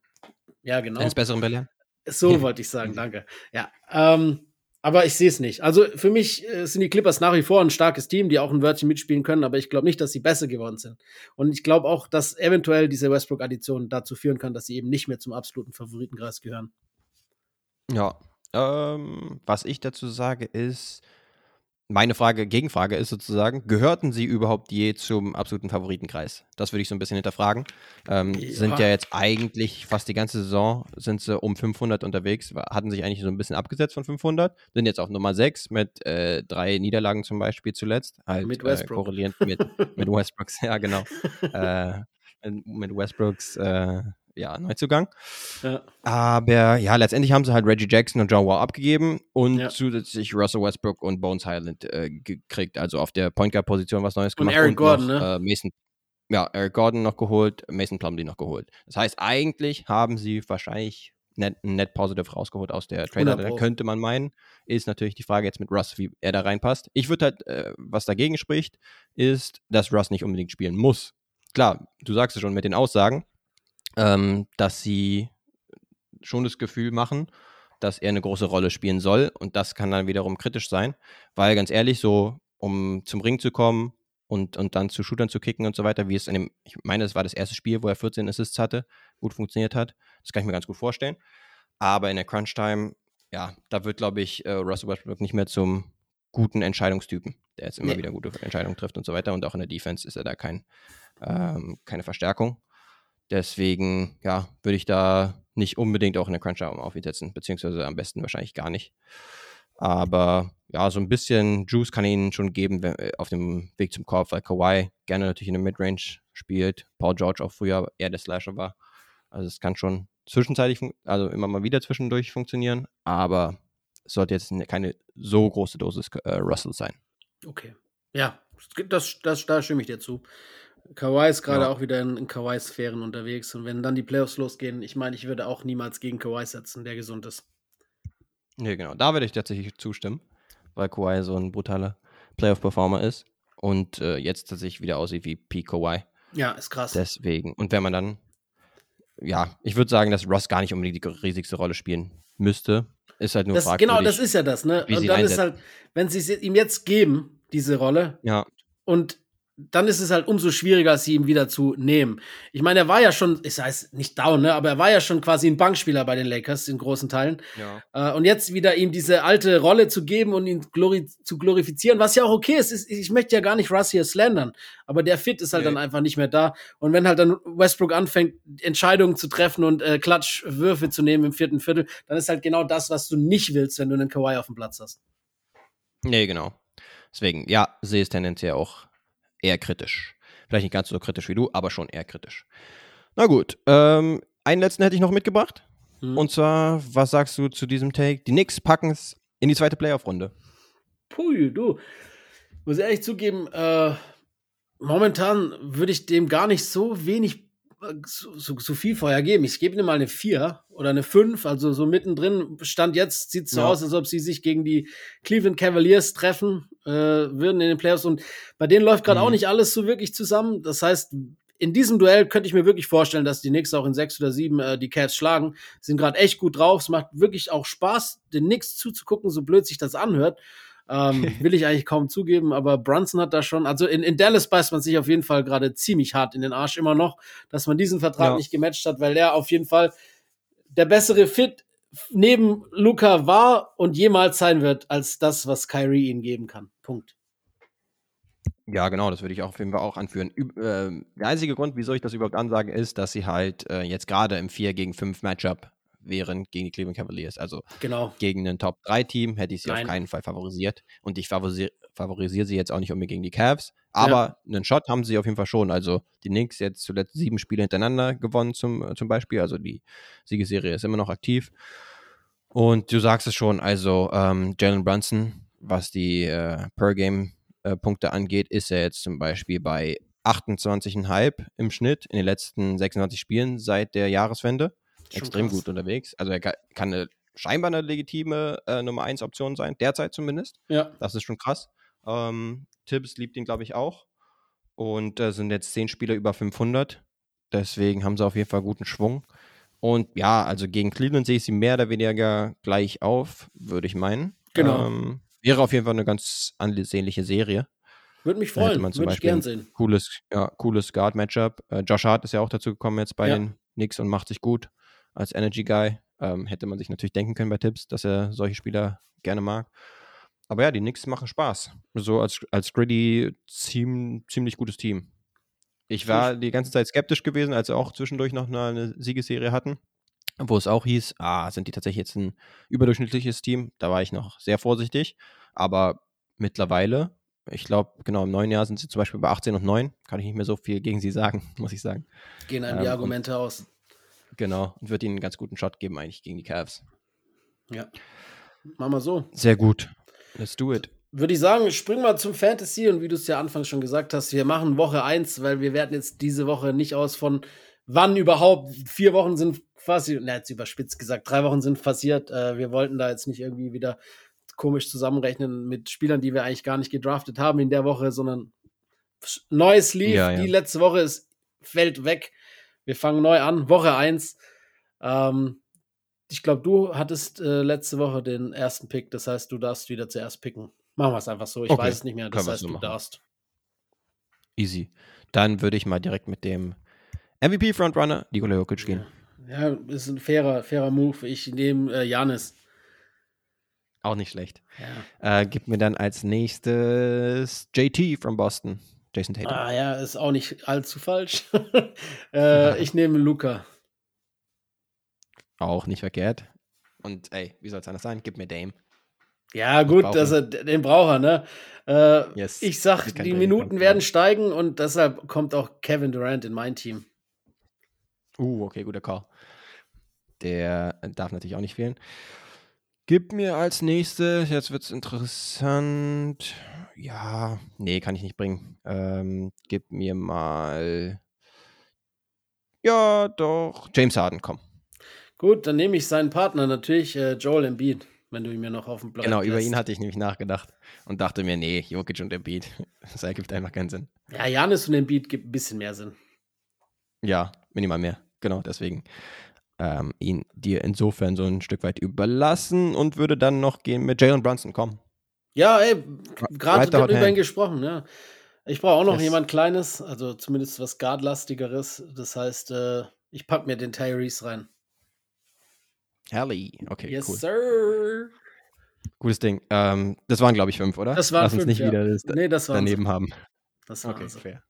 Ja, genau. Eines besseren belehren? So wollte ich sagen, danke. Ja, ähm, aber ich sehe es nicht. Also für mich äh, sind die Clippers nach wie vor ein starkes Team, die auch ein Wörtchen mitspielen können, aber ich glaube nicht, dass sie besser geworden sind. Und ich glaube auch, dass eventuell diese Westbrook-Addition dazu führen kann, dass sie eben nicht mehr zum absoluten Favoritenkreis gehören. Ja. Ähm, was ich dazu sage ist, meine Frage, Gegenfrage ist sozusagen, gehörten sie überhaupt je zum absoluten Favoritenkreis? Das würde ich so ein bisschen hinterfragen. Ähm, ja. Sind ja jetzt eigentlich fast die ganze Saison sind sie um 500 unterwegs, hatten sich eigentlich so ein bisschen abgesetzt von 500, sind jetzt auf Nummer 6 mit äh, drei Niederlagen zum Beispiel zuletzt. Halt, mit Westbrook. Äh, korrelierend mit, mit Westbrooks, ja genau. äh, mit Westbrooks äh, ja, Neuzugang. Ja. Aber ja, letztendlich haben sie halt Reggie Jackson und John Wall abgegeben und ja. zusätzlich Russell Westbrook und Bones Highland äh, gekriegt. Also auf der Point Guard Position was Neues gemacht. Und Eric Gordon, noch, ne? Äh, Mason, ja, Eric Gordon noch geholt, Mason Plumlee noch geholt. Das heißt, eigentlich haben sie wahrscheinlich net, net positive rausgeholt aus der Trade. Könnte man meinen. Ist natürlich die Frage jetzt mit Russ, wie er da reinpasst. Ich würde halt, äh, was dagegen spricht, ist, dass Russ nicht unbedingt spielen muss. Klar, du sagst es schon mit den Aussagen, ähm, dass sie schon das Gefühl machen, dass er eine große Rolle spielen soll. Und das kann dann wiederum kritisch sein, weil ganz ehrlich, so um zum Ring zu kommen und, und dann zu Shootern zu kicken und so weiter, wie es in dem, ich meine, es war das erste Spiel, wo er 14 Assists hatte, gut funktioniert hat. Das kann ich mir ganz gut vorstellen. Aber in der Crunch-Time, ja, da wird, glaube ich, äh, Russell Westbrook nicht mehr zum guten Entscheidungstypen, der jetzt immer nee. wieder gute Entscheidungen trifft und so weiter. Und auch in der Defense ist er da kein, ähm, keine Verstärkung. Deswegen, ja, würde ich da nicht unbedingt auch in der Crunch-Time auf ihn setzen, beziehungsweise am besten wahrscheinlich gar nicht. Aber ja, so ein bisschen Juice kann ihnen schon geben wenn, äh, auf dem Weg zum Korb, weil Kawhi gerne natürlich in der Midrange spielt, Paul George auch früher eher der Slasher war. Also es kann schon zwischenzeitlich, also immer mal wieder zwischendurch funktionieren, aber es sollte jetzt keine so große Dosis äh, Russell sein. Okay. Ja, das, das, da stimme ich dir zu. Kawhi ist gerade ja. auch wieder in, in Kawhi-Sphären unterwegs. Und wenn dann die Playoffs losgehen, ich meine, ich würde auch niemals gegen Kawhi setzen, der gesund ist. Nee, genau. Da würde ich tatsächlich zustimmen, weil Kawhi so ein brutaler Playoff-Performer ist und äh, jetzt tatsächlich wieder aussieht wie P. Kawhi. Ja, ist krass. Deswegen. Und wenn man dann, ja, ich würde sagen, dass Ross gar nicht unbedingt die riesigste Rolle spielen müsste. Ist halt nur das, Genau, das ist ja das, ne? Und dann ist halt, wenn sie es ihm jetzt geben, diese Rolle, ja. und dann ist es halt umso schwieriger, sie ihm wieder zu nehmen. Ich meine, er war ja schon, ich weiß nicht down, ne, aber er war ja schon quasi ein Bankspieler bei den Lakers in großen Teilen. Ja. Äh, und jetzt wieder ihm diese alte Rolle zu geben und ihn glori zu glorifizieren, was ja auch okay ist. Ich möchte ja gar nicht Russ hier slandern, aber der Fit ist halt nee. dann einfach nicht mehr da. Und wenn halt dann Westbrook anfängt, Entscheidungen zu treffen und äh, Klatschwürfe zu nehmen im vierten Viertel, dann ist halt genau das, was du nicht willst, wenn du einen Kawhi auf dem Platz hast. Nee, genau. Deswegen, ja, sehe es tendenziell auch eher kritisch. Vielleicht nicht ganz so kritisch wie du, aber schon eher kritisch. Na gut, ähm, einen letzten hätte ich noch mitgebracht. Hm. Und zwar, was sagst du zu diesem Take? Die Knicks packen es in die zweite Playoff-Runde. Puh, du. Muss ehrlich zugeben, äh, momentan würde ich dem gar nicht so wenig so, so, viel vorher geben. Ich gebe ihnen mal eine 4 oder eine 5, also so mittendrin. Stand jetzt sieht es so ja. aus, als ob sie sich gegen die Cleveland Cavaliers treffen äh, würden in den Playoffs. Und bei denen läuft gerade mhm. auch nicht alles so wirklich zusammen. Das heißt, in diesem Duell könnte ich mir wirklich vorstellen, dass die Knicks auch in 6 oder 7 äh, die Cats schlagen. Sind gerade echt gut drauf. Es macht wirklich auch Spaß, den Knicks zuzugucken, so blöd sich das anhört. Ähm, will ich eigentlich kaum zugeben, aber Brunson hat da schon, also in, in Dallas beißt man sich auf jeden Fall gerade ziemlich hart in den Arsch immer noch, dass man diesen Vertrag ja. nicht gematcht hat, weil der auf jeden Fall der bessere Fit neben Luca war und jemals sein wird, als das, was Kyrie ihnen geben kann. Punkt. Ja, genau, das würde ich auch auf jeden Fall auch anführen. Üb äh, der einzige Grund, wieso ich das überhaupt ansage, ist, dass sie halt äh, jetzt gerade im 4 gegen 5 Matchup wären gegen die Cleveland Cavaliers. Also Genau. gegen ein Top-3-Team hätte ich sie Nein. auf keinen Fall favorisiert. Und ich favorisiere favorisiere sie jetzt auch nicht unbedingt gegen die Cavs. Aber einen Shot haben sie auf jeden Fall schon. Also die Knicks jetzt zuletzt sieben Spiele hintereinander gewonnen zum, zum Beispiel. Also die Siegesserie ist immer noch aktiv. Und du sagst es schon, also ähm, Jalen Brunson, was die äh, Per-Game-Punkte angeht, ist er jetzt zum Beispiel bei 28,5 im Schnitt in den letzten 26 Spielen seit der Jahreswende. Schon Extrem krass. gut unterwegs. Also er ka- kann eine, scheinbar eine legitime äh, Nummer 1 Option sein, derzeit zumindest. Ja. Das ist schon krass. Ähm, Tibbs liebt ihn, glaube ich, auch. Und äh, sind jetzt 10 Spieler über 500. Deswegen haben sie auf jeden Fall guten Schwung. Und ja, also gegen Cleveland sehe ich sie mehr oder weniger gleich auf, würde ich meinen. Genau. Ähm, wäre auf jeden Fall eine ganz ansehnliche Serie. Würde mich freuen. Würde ich gern sehen. Cooles, ja, cooles Guard-Matchup. Äh, Josh Hart ist ja auch dazu gekommen jetzt bei Ja. den Knicks und macht sich gut als Energy Guy. Ähm, hätte man sich natürlich denken können bei Tipps, dass er solche Spieler gerne mag. Aber ja, die Knicks machen Spaß. So als, als gritty, ziem, ziemlich gutes Team. Ich war die ganze Zeit skeptisch gewesen, als sie auch zwischendurch noch eine, eine Siegesserie hatten, wo es auch hieß, ah, sind die tatsächlich jetzt ein überdurchschnittliches Team? Da war ich noch sehr vorsichtig. Aber mittlerweile, ich glaube, genau im neuen Jahr sind sie zum Beispiel bei 18 und 9. Kann ich nicht mehr so viel gegen sie sagen, muss ich sagen. Gehen einem Ähm, die Argumente aus. Genau. Und wird ihnen einen ganz guten Shot geben, eigentlich gegen die Cavs. Ja. Machen wir so. Sehr gut. Let's do it. Würde ich sagen, spring mal zum Fantasy und wie du es ja anfangs schon gesagt hast, wir machen Woche 1, weil wir werden jetzt diese Woche nicht aus von wann überhaupt. Vier Wochen sind quasi, na, jetzt überspitzt gesagt, drei Wochen sind passiert. Äh, wir wollten da jetzt nicht irgendwie wieder komisch zusammenrechnen mit Spielern, die wir eigentlich gar nicht gedraftet haben in der Woche, sondern neues lief. Ja, ja. Die letzte Woche ist, fällt weg. Wir fangen neu an, Woche 1. Ähm, ich glaube, du hattest äh, letzte Woche den ersten Pick, das heißt, du darfst wieder zuerst picken. Machen wir es einfach so. Ich Okay, weiß es nicht mehr. Das können heißt, so du machen. darfst. Easy. Dann würde ich mal direkt mit dem MVP-Frontrunner Nikola Jokic gehen. Ja, ist ein fairer, fairer Move. Ich nehme äh, Janis. Auch nicht schlecht. Ja. Äh, gib mir dann als nächstes JT from Boston. Jason Tatum. Ah ja, ist auch nicht allzu falsch. äh, ich nehme Luca. Auch nicht verkehrt. Und ey, wie soll es anders sein? Gib mir Dame. Ja, gut, dass er, den braucht er, ne? Äh, Yes. ich sag, die Minuten werden steigen und deshalb kommt auch Kevin Durant in mein Team. Uh, okay, guter Call. Der darf natürlich auch nicht fehlen. Gib mir als nächstes, jetzt wird's interessant. Ja, nee, kann ich nicht bringen. Ähm, gib mir mal. Ja, doch. James Harden, komm. Gut, dann nehme ich seinen Partner natürlich, äh, Joel Embiid, wenn du ihn mir noch auf dem Blatt Genau, über lässt. ihn hatte ich nämlich nachgedacht und dachte mir, nee, Jokic und Embiid. Das ergibt einfach keinen Sinn. Ja, Janis und Embiid gibt ein bisschen mehr Sinn. Ja, minimal mehr. Genau, deswegen ähm, ihn dir insofern so ein Stück weit überlassen und würde dann noch gehen mit Jalen Brunson, komm. Ja, ey, gerade hot über ihn gesprochen, ja. Ich brauche auch noch Yes. jemand Kleines, also zumindest was Guardlastigeres. Das heißt, äh, ich pack mir den Tyrese rein. Hallie. Okay, yes, cool. sir. Gutes Ding. Ähm, das waren, glaube ich, fünf, oder? Das waren Lass uns fünf, nicht ja. wieder das da- Nee, das daneben haben. Das war Okay, so. fair.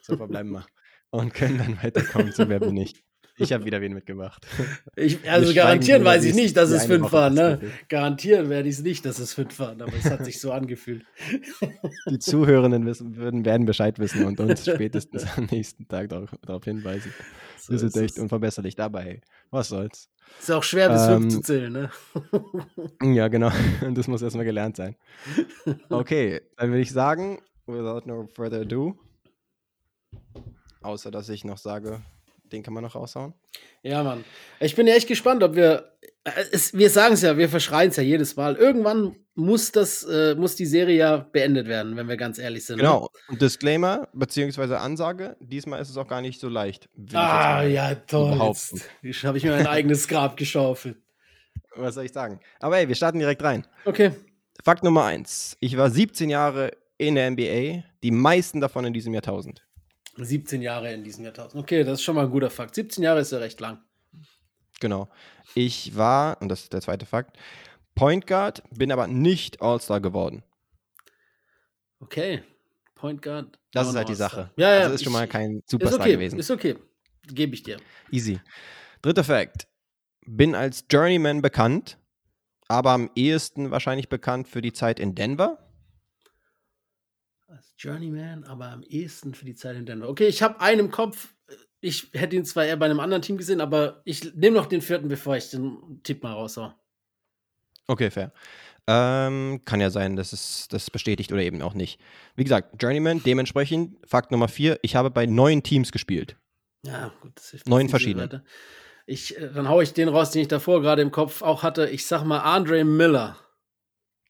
So verbleiben wir. Und können dann weiterkommen zu Wer bin ich. Ich habe wieder wen mitgemacht. Ich, also garantieren weiß ich nicht, dass es fünf waren, ne? Garantieren werde ich es nicht, dass es fünf waren, aber es hat sich so angefühlt. Die Zuhörenden wissen, würden, werden Bescheid wissen und uns spätestens am nächsten Tag darauf, hinweisen. So Wir sind echt es. unverbesserlich dabei. Was soll's? Ist auch schwer, bis fünf Ähm, zu zählen, ne? Ja, genau. Das muss erstmal gelernt sein. Okay, dann würde ich sagen, without no further ado, außer dass ich noch sage, den kann man noch raushauen. Ja, Mann. Ich bin ja echt gespannt, ob wir. äh, Es, wir sagen es ja, wir verschreien es ja jedes Mal. Irgendwann muss das, äh, muss die Serie ja beendet werden, wenn wir ganz ehrlich sind. Ne? Genau. Und Disclaimer, beziehungsweise Ansage, diesmal ist es auch gar nicht so leicht. Ah, ja, toll. Jetzt habe ich mir mein eigenes Grab geschaufelt. Was soll ich sagen? Aber hey, wir starten direkt rein. Okay. Fakt Nummer eins. Ich war 17 Jahre in der NBA, die meisten davon in diesem Jahrtausend. 17 Jahre in diesem Jahrtausend. Okay, das ist schon mal ein guter Fakt. 17 Jahre ist ja recht lang. Genau. Ich war, und das ist der zweite Fakt, Point Guard, bin aber nicht All-Star geworden. Okay. Point Guard. Das ist halt die. Sache. Ja, ja. Also ist schon mal kein ist Superstar okay, gewesen. Ist okay. Gebe ich dir. Easy. Dritter Fact. Bin als Journeyman bekannt, aber am ehesten wahrscheinlich bekannt für die Zeit in Denver. Journeyman, aber am ehesten für die Zeit in Denver. Okay, ich habe einen im Kopf. Ich hätte ihn zwar eher bei einem anderen Team gesehen, aber ich nehme noch den vierten, bevor ich den Tipp mal raushau. Okay, fair. Ähm, kann ja sein, dass es das bestätigt oder eben auch nicht. Wie gesagt, Journeyman, dementsprechend, Fakt Nummer vier, ich habe bei neun Teams gespielt. Ja, gut. Das hilft Neun verschiedene. Ich, äh, dann haue ich den raus, den ich davor gerade im Kopf auch hatte. Ich sag mal Andre Miller.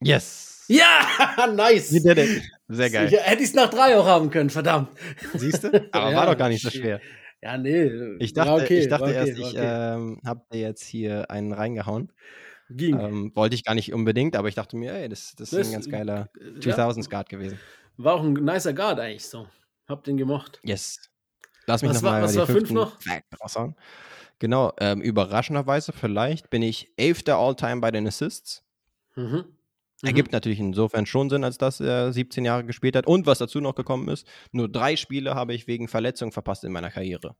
Yes! Ja, nice. We did it. Sehr geil. Ja, hätte ich es nach drei auch haben können, verdammt. Siehst du? Aber Ja, war doch gar nicht so schwer. Ja, nee. Ich dachte, okay, ich dachte okay, erst, ich okay. ähm, habe dir jetzt hier einen reingehauen. Ging. Ähm, wollte ich gar nicht unbedingt, aber ich dachte mir, ey, das, das ist Das- ein ganz geiler Äh, 2000s Guard gewesen. War auch ein nicer Guard eigentlich so. Hab den gemocht. Yes. Lass mich Was nochmal war- was die war fünf noch? Raushauen. Genau, ähm, überraschenderweise vielleicht bin ich elfter All-Time bei den Assists. Mhm. Ergibt natürlich insofern schon Sinn, als dass er 17 Jahre gespielt hat. Und was dazu noch gekommen ist, nur drei Spiele habe ich wegen Verletzung verpasst in meiner Karriere.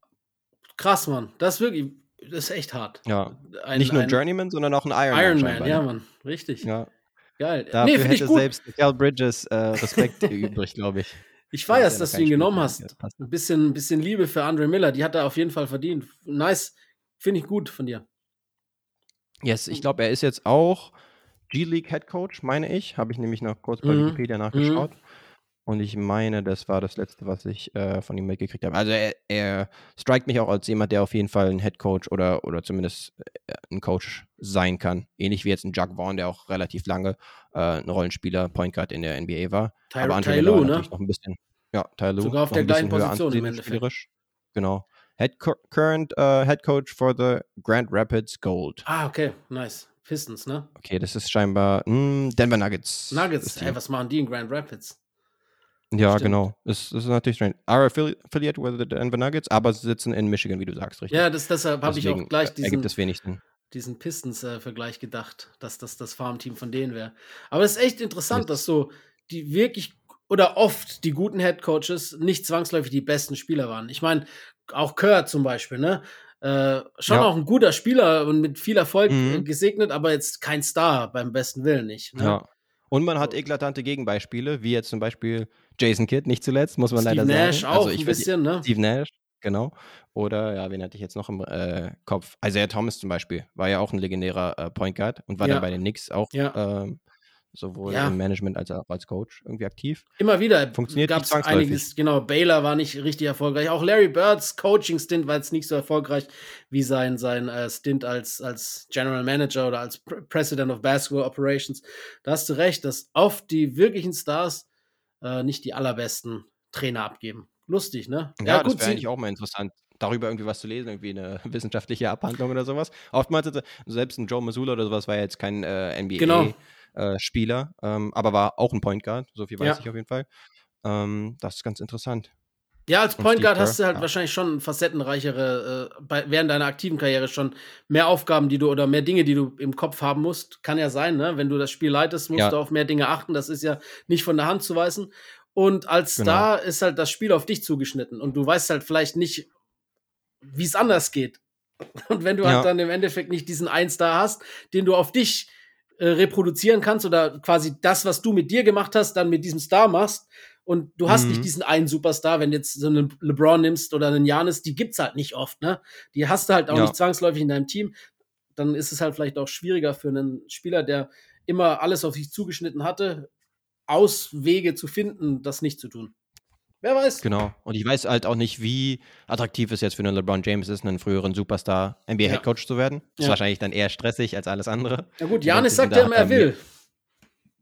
Krass, Mann. Das ist wirklich, das ist echt hart. Ja, Ein, nicht nur ein Journeyman, sondern auch ein Ironman. Iron Man, scheinbar, ja, ne? Mann. Richtig. Ja, Geil. dafür nee, hätte selbst Cal Bridges äh, Respekt übrig, glaube ich. Ich Ja, feier's, der dass du ihn kein genommen Spiel hast. Ein bisschen, ein bisschen Liebe für Andre Miller, die hat er auf jeden Fall verdient. Nice. Finde ich gut von dir. Yes, ich glaube, er ist jetzt auch G-League Head Coach, meine ich. Habe ich nämlich noch kurz bei Mhm. Wikipedia nachgeschaut. Und ich meine, das war das letzte, was ich äh, von ihm mitgekriegt habe. Also er, er strikt mich auch als jemand, der auf jeden Fall ein Head Coach oder, oder zumindest äh, ein Coach sein kann. Ähnlich wie jetzt ein Jack Vaughn, der auch relativ lange äh, ein Rollenspieler, Point Guard in der NBA war. Ty, Aber Ty Lue, ne? noch ein bisschen, ja, Ty Lue, Sogar auf der gleichen Position im Endeffekt. Genau. Head current äh, Head Coach for the Grand Rapids Gold. Ah, okay. Nice. Pistons, ne? Okay, das ist scheinbar mh, Denver Nuggets. Nuggets. Ey, was machen die in Grand Rapids? ja, stimmt. genau. Das, das ist natürlich strange. Affili affiliate with the Denver Nuggets, aber sie sitzen in Michigan, wie du sagst, richtig? Ja, das, deshalb habe ich auch gleich äh, diesen, es diesen Pistons-Vergleich gedacht, dass das das Farmteam von denen wäre. Aber es ist echt interessant, Yes. dass so die wirklich oder oft die guten Headcoaches nicht zwangsläufig die besten Spieler waren. Ich meine, auch Kurt zum Beispiel, ne? Äh, schon Ja. auch ein guter Spieler und mit viel Erfolg Mhm. äh, gesegnet, aber jetzt kein Star beim besten Willen nicht. Ne? Ja. Und man hat eklatante Gegenbeispiele, wie jetzt zum Beispiel Jason Kidd, nicht zuletzt, muss man Steve leider Nash sagen. auch also ich ein bisschen, ne? Steve Nash, genau. Oder, ja, wen hatte ich jetzt noch im äh, Kopf? Isaiah Thomas zum Beispiel, war ja auch ein legendärer äh, Point Guard und war Ja. dann bei den Knicks auch Ja. ähm, sowohl Ja. im Management als auch als Coach irgendwie aktiv. Immer wieder Funktioniert gab es einiges, genau, Baylor war nicht richtig erfolgreich. Auch Larry Birds Coaching-Stint war jetzt nicht so erfolgreich wie sein, sein äh, Stint als, als General Manager oder als Pr President of Basketball Operations. Da hast du recht, dass oft die wirklichen Stars äh, nicht die allerbesten Trainer abgeben. Lustig, ne? Ja, das wäre eigentlich auch mal interessant, darüber irgendwie was zu lesen, irgendwie eine wissenschaftliche Abhandlung oder sowas. Oftmals, selbst ein Joe Masula oder sowas war ja jetzt kein äh, Genau. NBA-Spieler, ähm, aber war auch ein Point Guard, so viel weiß Ja. ich auf jeden Fall. Ähm, das ist ganz interessant. Ja, als Point Guard hast du halt ja. wahrscheinlich schon facettenreichere, äh, bei, während deiner aktiven Karriere schon mehr Aufgaben, die du oder mehr Dinge, die du im Kopf haben musst. Kann ja sein, ne? Wenn du das Spiel leitest, musst Ja. du auf mehr Dinge achten. Das ist ja nicht von der Hand zu weisen. Und als Genau. Star ist halt das Spiel auf dich zugeschnitten und du weißt halt vielleicht nicht, wie es anders geht. Und wenn du Ja. halt dann im Endeffekt nicht diesen einen Star hast, den du auf dich äh, reproduzieren kannst oder quasi das, was du mit dir gemacht hast, dann mit diesem Star machst und du hast Mhm. nicht diesen einen Superstar, wenn du jetzt so einen LeBron nimmst oder einen Janis, die gibt's halt nicht oft, ne? Die hast du halt auch Ja. nicht zwangsläufig in deinem Team. Dann ist es halt vielleicht auch schwieriger für einen Spieler, der immer alles auf sich zugeschnitten hatte, Auswege zu finden, das nicht zu tun. Wer weiß? Genau. Und ich weiß halt auch nicht, wie attraktiv es jetzt für einen LeBron James ist, einen früheren Superstar NBA-Headcoach zu werden. Das ist Ja. wahrscheinlich dann eher stressig als alles andere. Na gut, Janis sagt ja immer, er wir- will.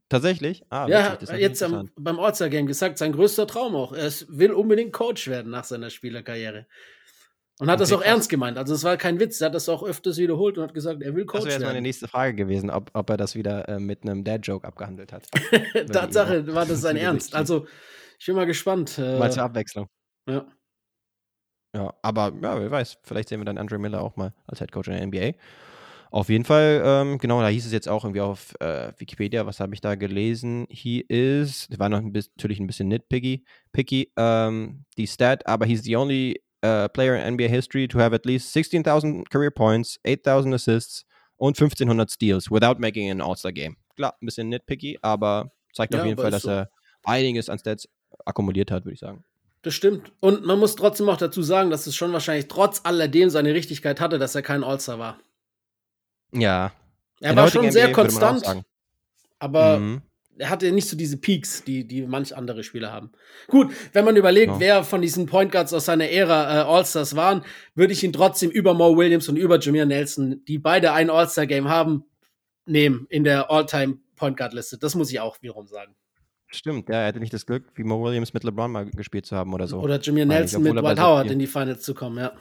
Tatsächlich? Ah, Ja, witzig, das ich jetzt am, beim All-Star-Game gesagt, sein größter Traum auch. Er will unbedingt Coach werden nach seiner Spielerkarriere. Und hat das Okay, auch krass. ernst gemeint. Also es war kein Witz. Er hat das auch öfters wiederholt und hat gesagt, er will Das Coach wäre jetzt meine werden. nächste Frage gewesen, ob, ob er das wieder äh, mit einem Dad-Joke abgehandelt hat. Tatsache war das sein. Ernst. Also ich bin mal gespannt. Äh, Mal zur Abwechslung. ja. Ja, aber ja, wer weiß, vielleicht sehen wir dann Andre Miller auch mal als Head Coach in der NBA. Auf jeden Fall, ähm, genau, da hieß es jetzt auch irgendwie auf äh, Wikipedia, was habe ich da gelesen? He is, war noch ein bisschen, natürlich ein bisschen nitpicky, picky, ähm, die Stat, aber he's the only uh, player in NBA history to have at least 16.000 career points, 8.000 assists und 1.500 Steals without making an All-Star Game. Klar, ein bisschen nitpicky, aber zeigt ja, auf jeden Fall, dass so. er einiges an Stats akkumuliert hat, würde ich sagen. Das stimmt. Und man muss trotzdem auch dazu sagen, dass es schon wahrscheinlich trotz alledem seine Richtigkeit hatte, dass er kein All-Star war. Ja. Er war schon sehr NBA konstant, aber mhm. er hatte nicht so diese Peaks, die, die manch andere Spieler haben. Gut, wenn man überlegt, ja. wer von diesen Point Guards aus seiner Ära äh, All-Stars waren, würde ich ihn trotzdem über Mo Williams und über Jameer Nelson, die beide ein All-Star-Game haben, nehmen in der All-Time Point Guard-Liste. Das muss ich auch wiederum sagen. Stimmt, ja, er hatte nicht das Glück, wie Mo Williams mit LeBron mal gespielt zu haben oder so. Oder Jameer Nelson mit Dwight Howard in die Finals zu kommen, ja.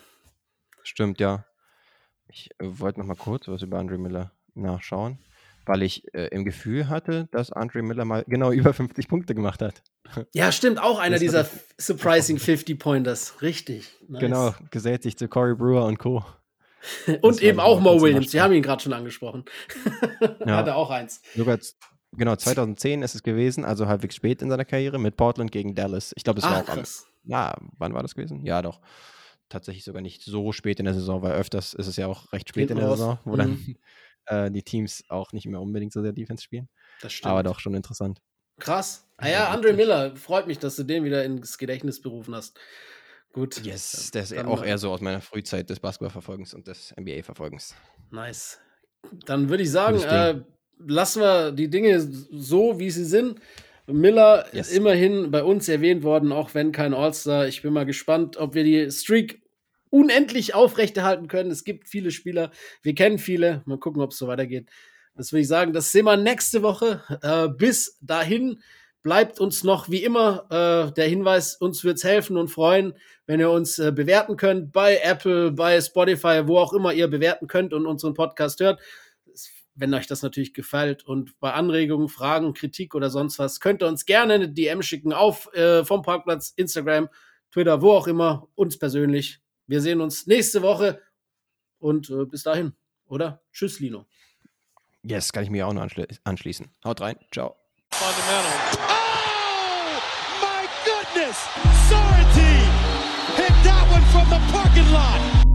Stimmt, ja. Ich äh, wollte noch mal kurz was über Andre Miller nachschauen, weil ich äh, im Gefühl hatte, dass Andre Miller mal genau über 50 Punkte gemacht hat. Ja, stimmt, auch einer dieser surprising 50-Pointers. Richtig. Nice. Genau, gesellt sich zu Corey Brewer und Co. und eben auch Mo Williams, Sie haben ihn gerade schon angesprochen. ja. Hat er auch eins. Sogar, genau, 2010 ist es gewesen, also halbwegs spät in seiner Karriere mit Portland gegen Dallas. Ich glaube, es war auch krass. am. Ja, wann war das gewesen? Ja, doch tatsächlich sogar nicht so spät in der Saison, weil öfters ist es ja auch recht spät Hinten in der raus. Saison, wo mhm. dann äh, die Teams auch nicht mehr unbedingt so sehr Defense spielen. Das stimmt. Aber doch schon interessant. Krass. Ah ja, Andre Miller, freut mich, dass du den wieder ins Gedächtnis berufen hast. Gut. Yes, der ist dann, auch eher so aus meiner Frühzeit des Basketballverfolgens und des NBA-Verfolgens. Nice. Dann würde ich sagen, äh, lassen wir die Dinge so, wie sie sind. Miller yes. ist immerhin bei uns erwähnt worden, auch wenn kein All-Star. Ich bin mal gespannt, ob wir die Streak unendlich aufrechterhalten können. Es gibt viele Spieler, wir kennen viele. Mal gucken, ob es so weitergeht. Das will ich sagen, das sehen wir nächste Woche. Äh, bis dahin bleibt uns noch wie immer äh, der Hinweis, uns wird es helfen und freuen, wenn ihr uns äh, bewerten könnt bei Apple, bei Spotify, wo auch immer ihr bewerten könnt und unseren Podcast hört wenn euch das natürlich gefällt und bei Anregungen, Fragen, Kritik oder sonst was, könnt ihr uns gerne eine DM schicken auf äh, vom Parkplatz, Instagram, Twitter, wo auch immer, uns persönlich. Wir sehen uns nächste Woche und äh, bis dahin, oder? Tschüss, Lino. Yes, kann ich mich auch noch anschli anschließen. Haut rein, ciao. Fundamental. Oh, my goodness! Sorrentine hit that one from the parking lot.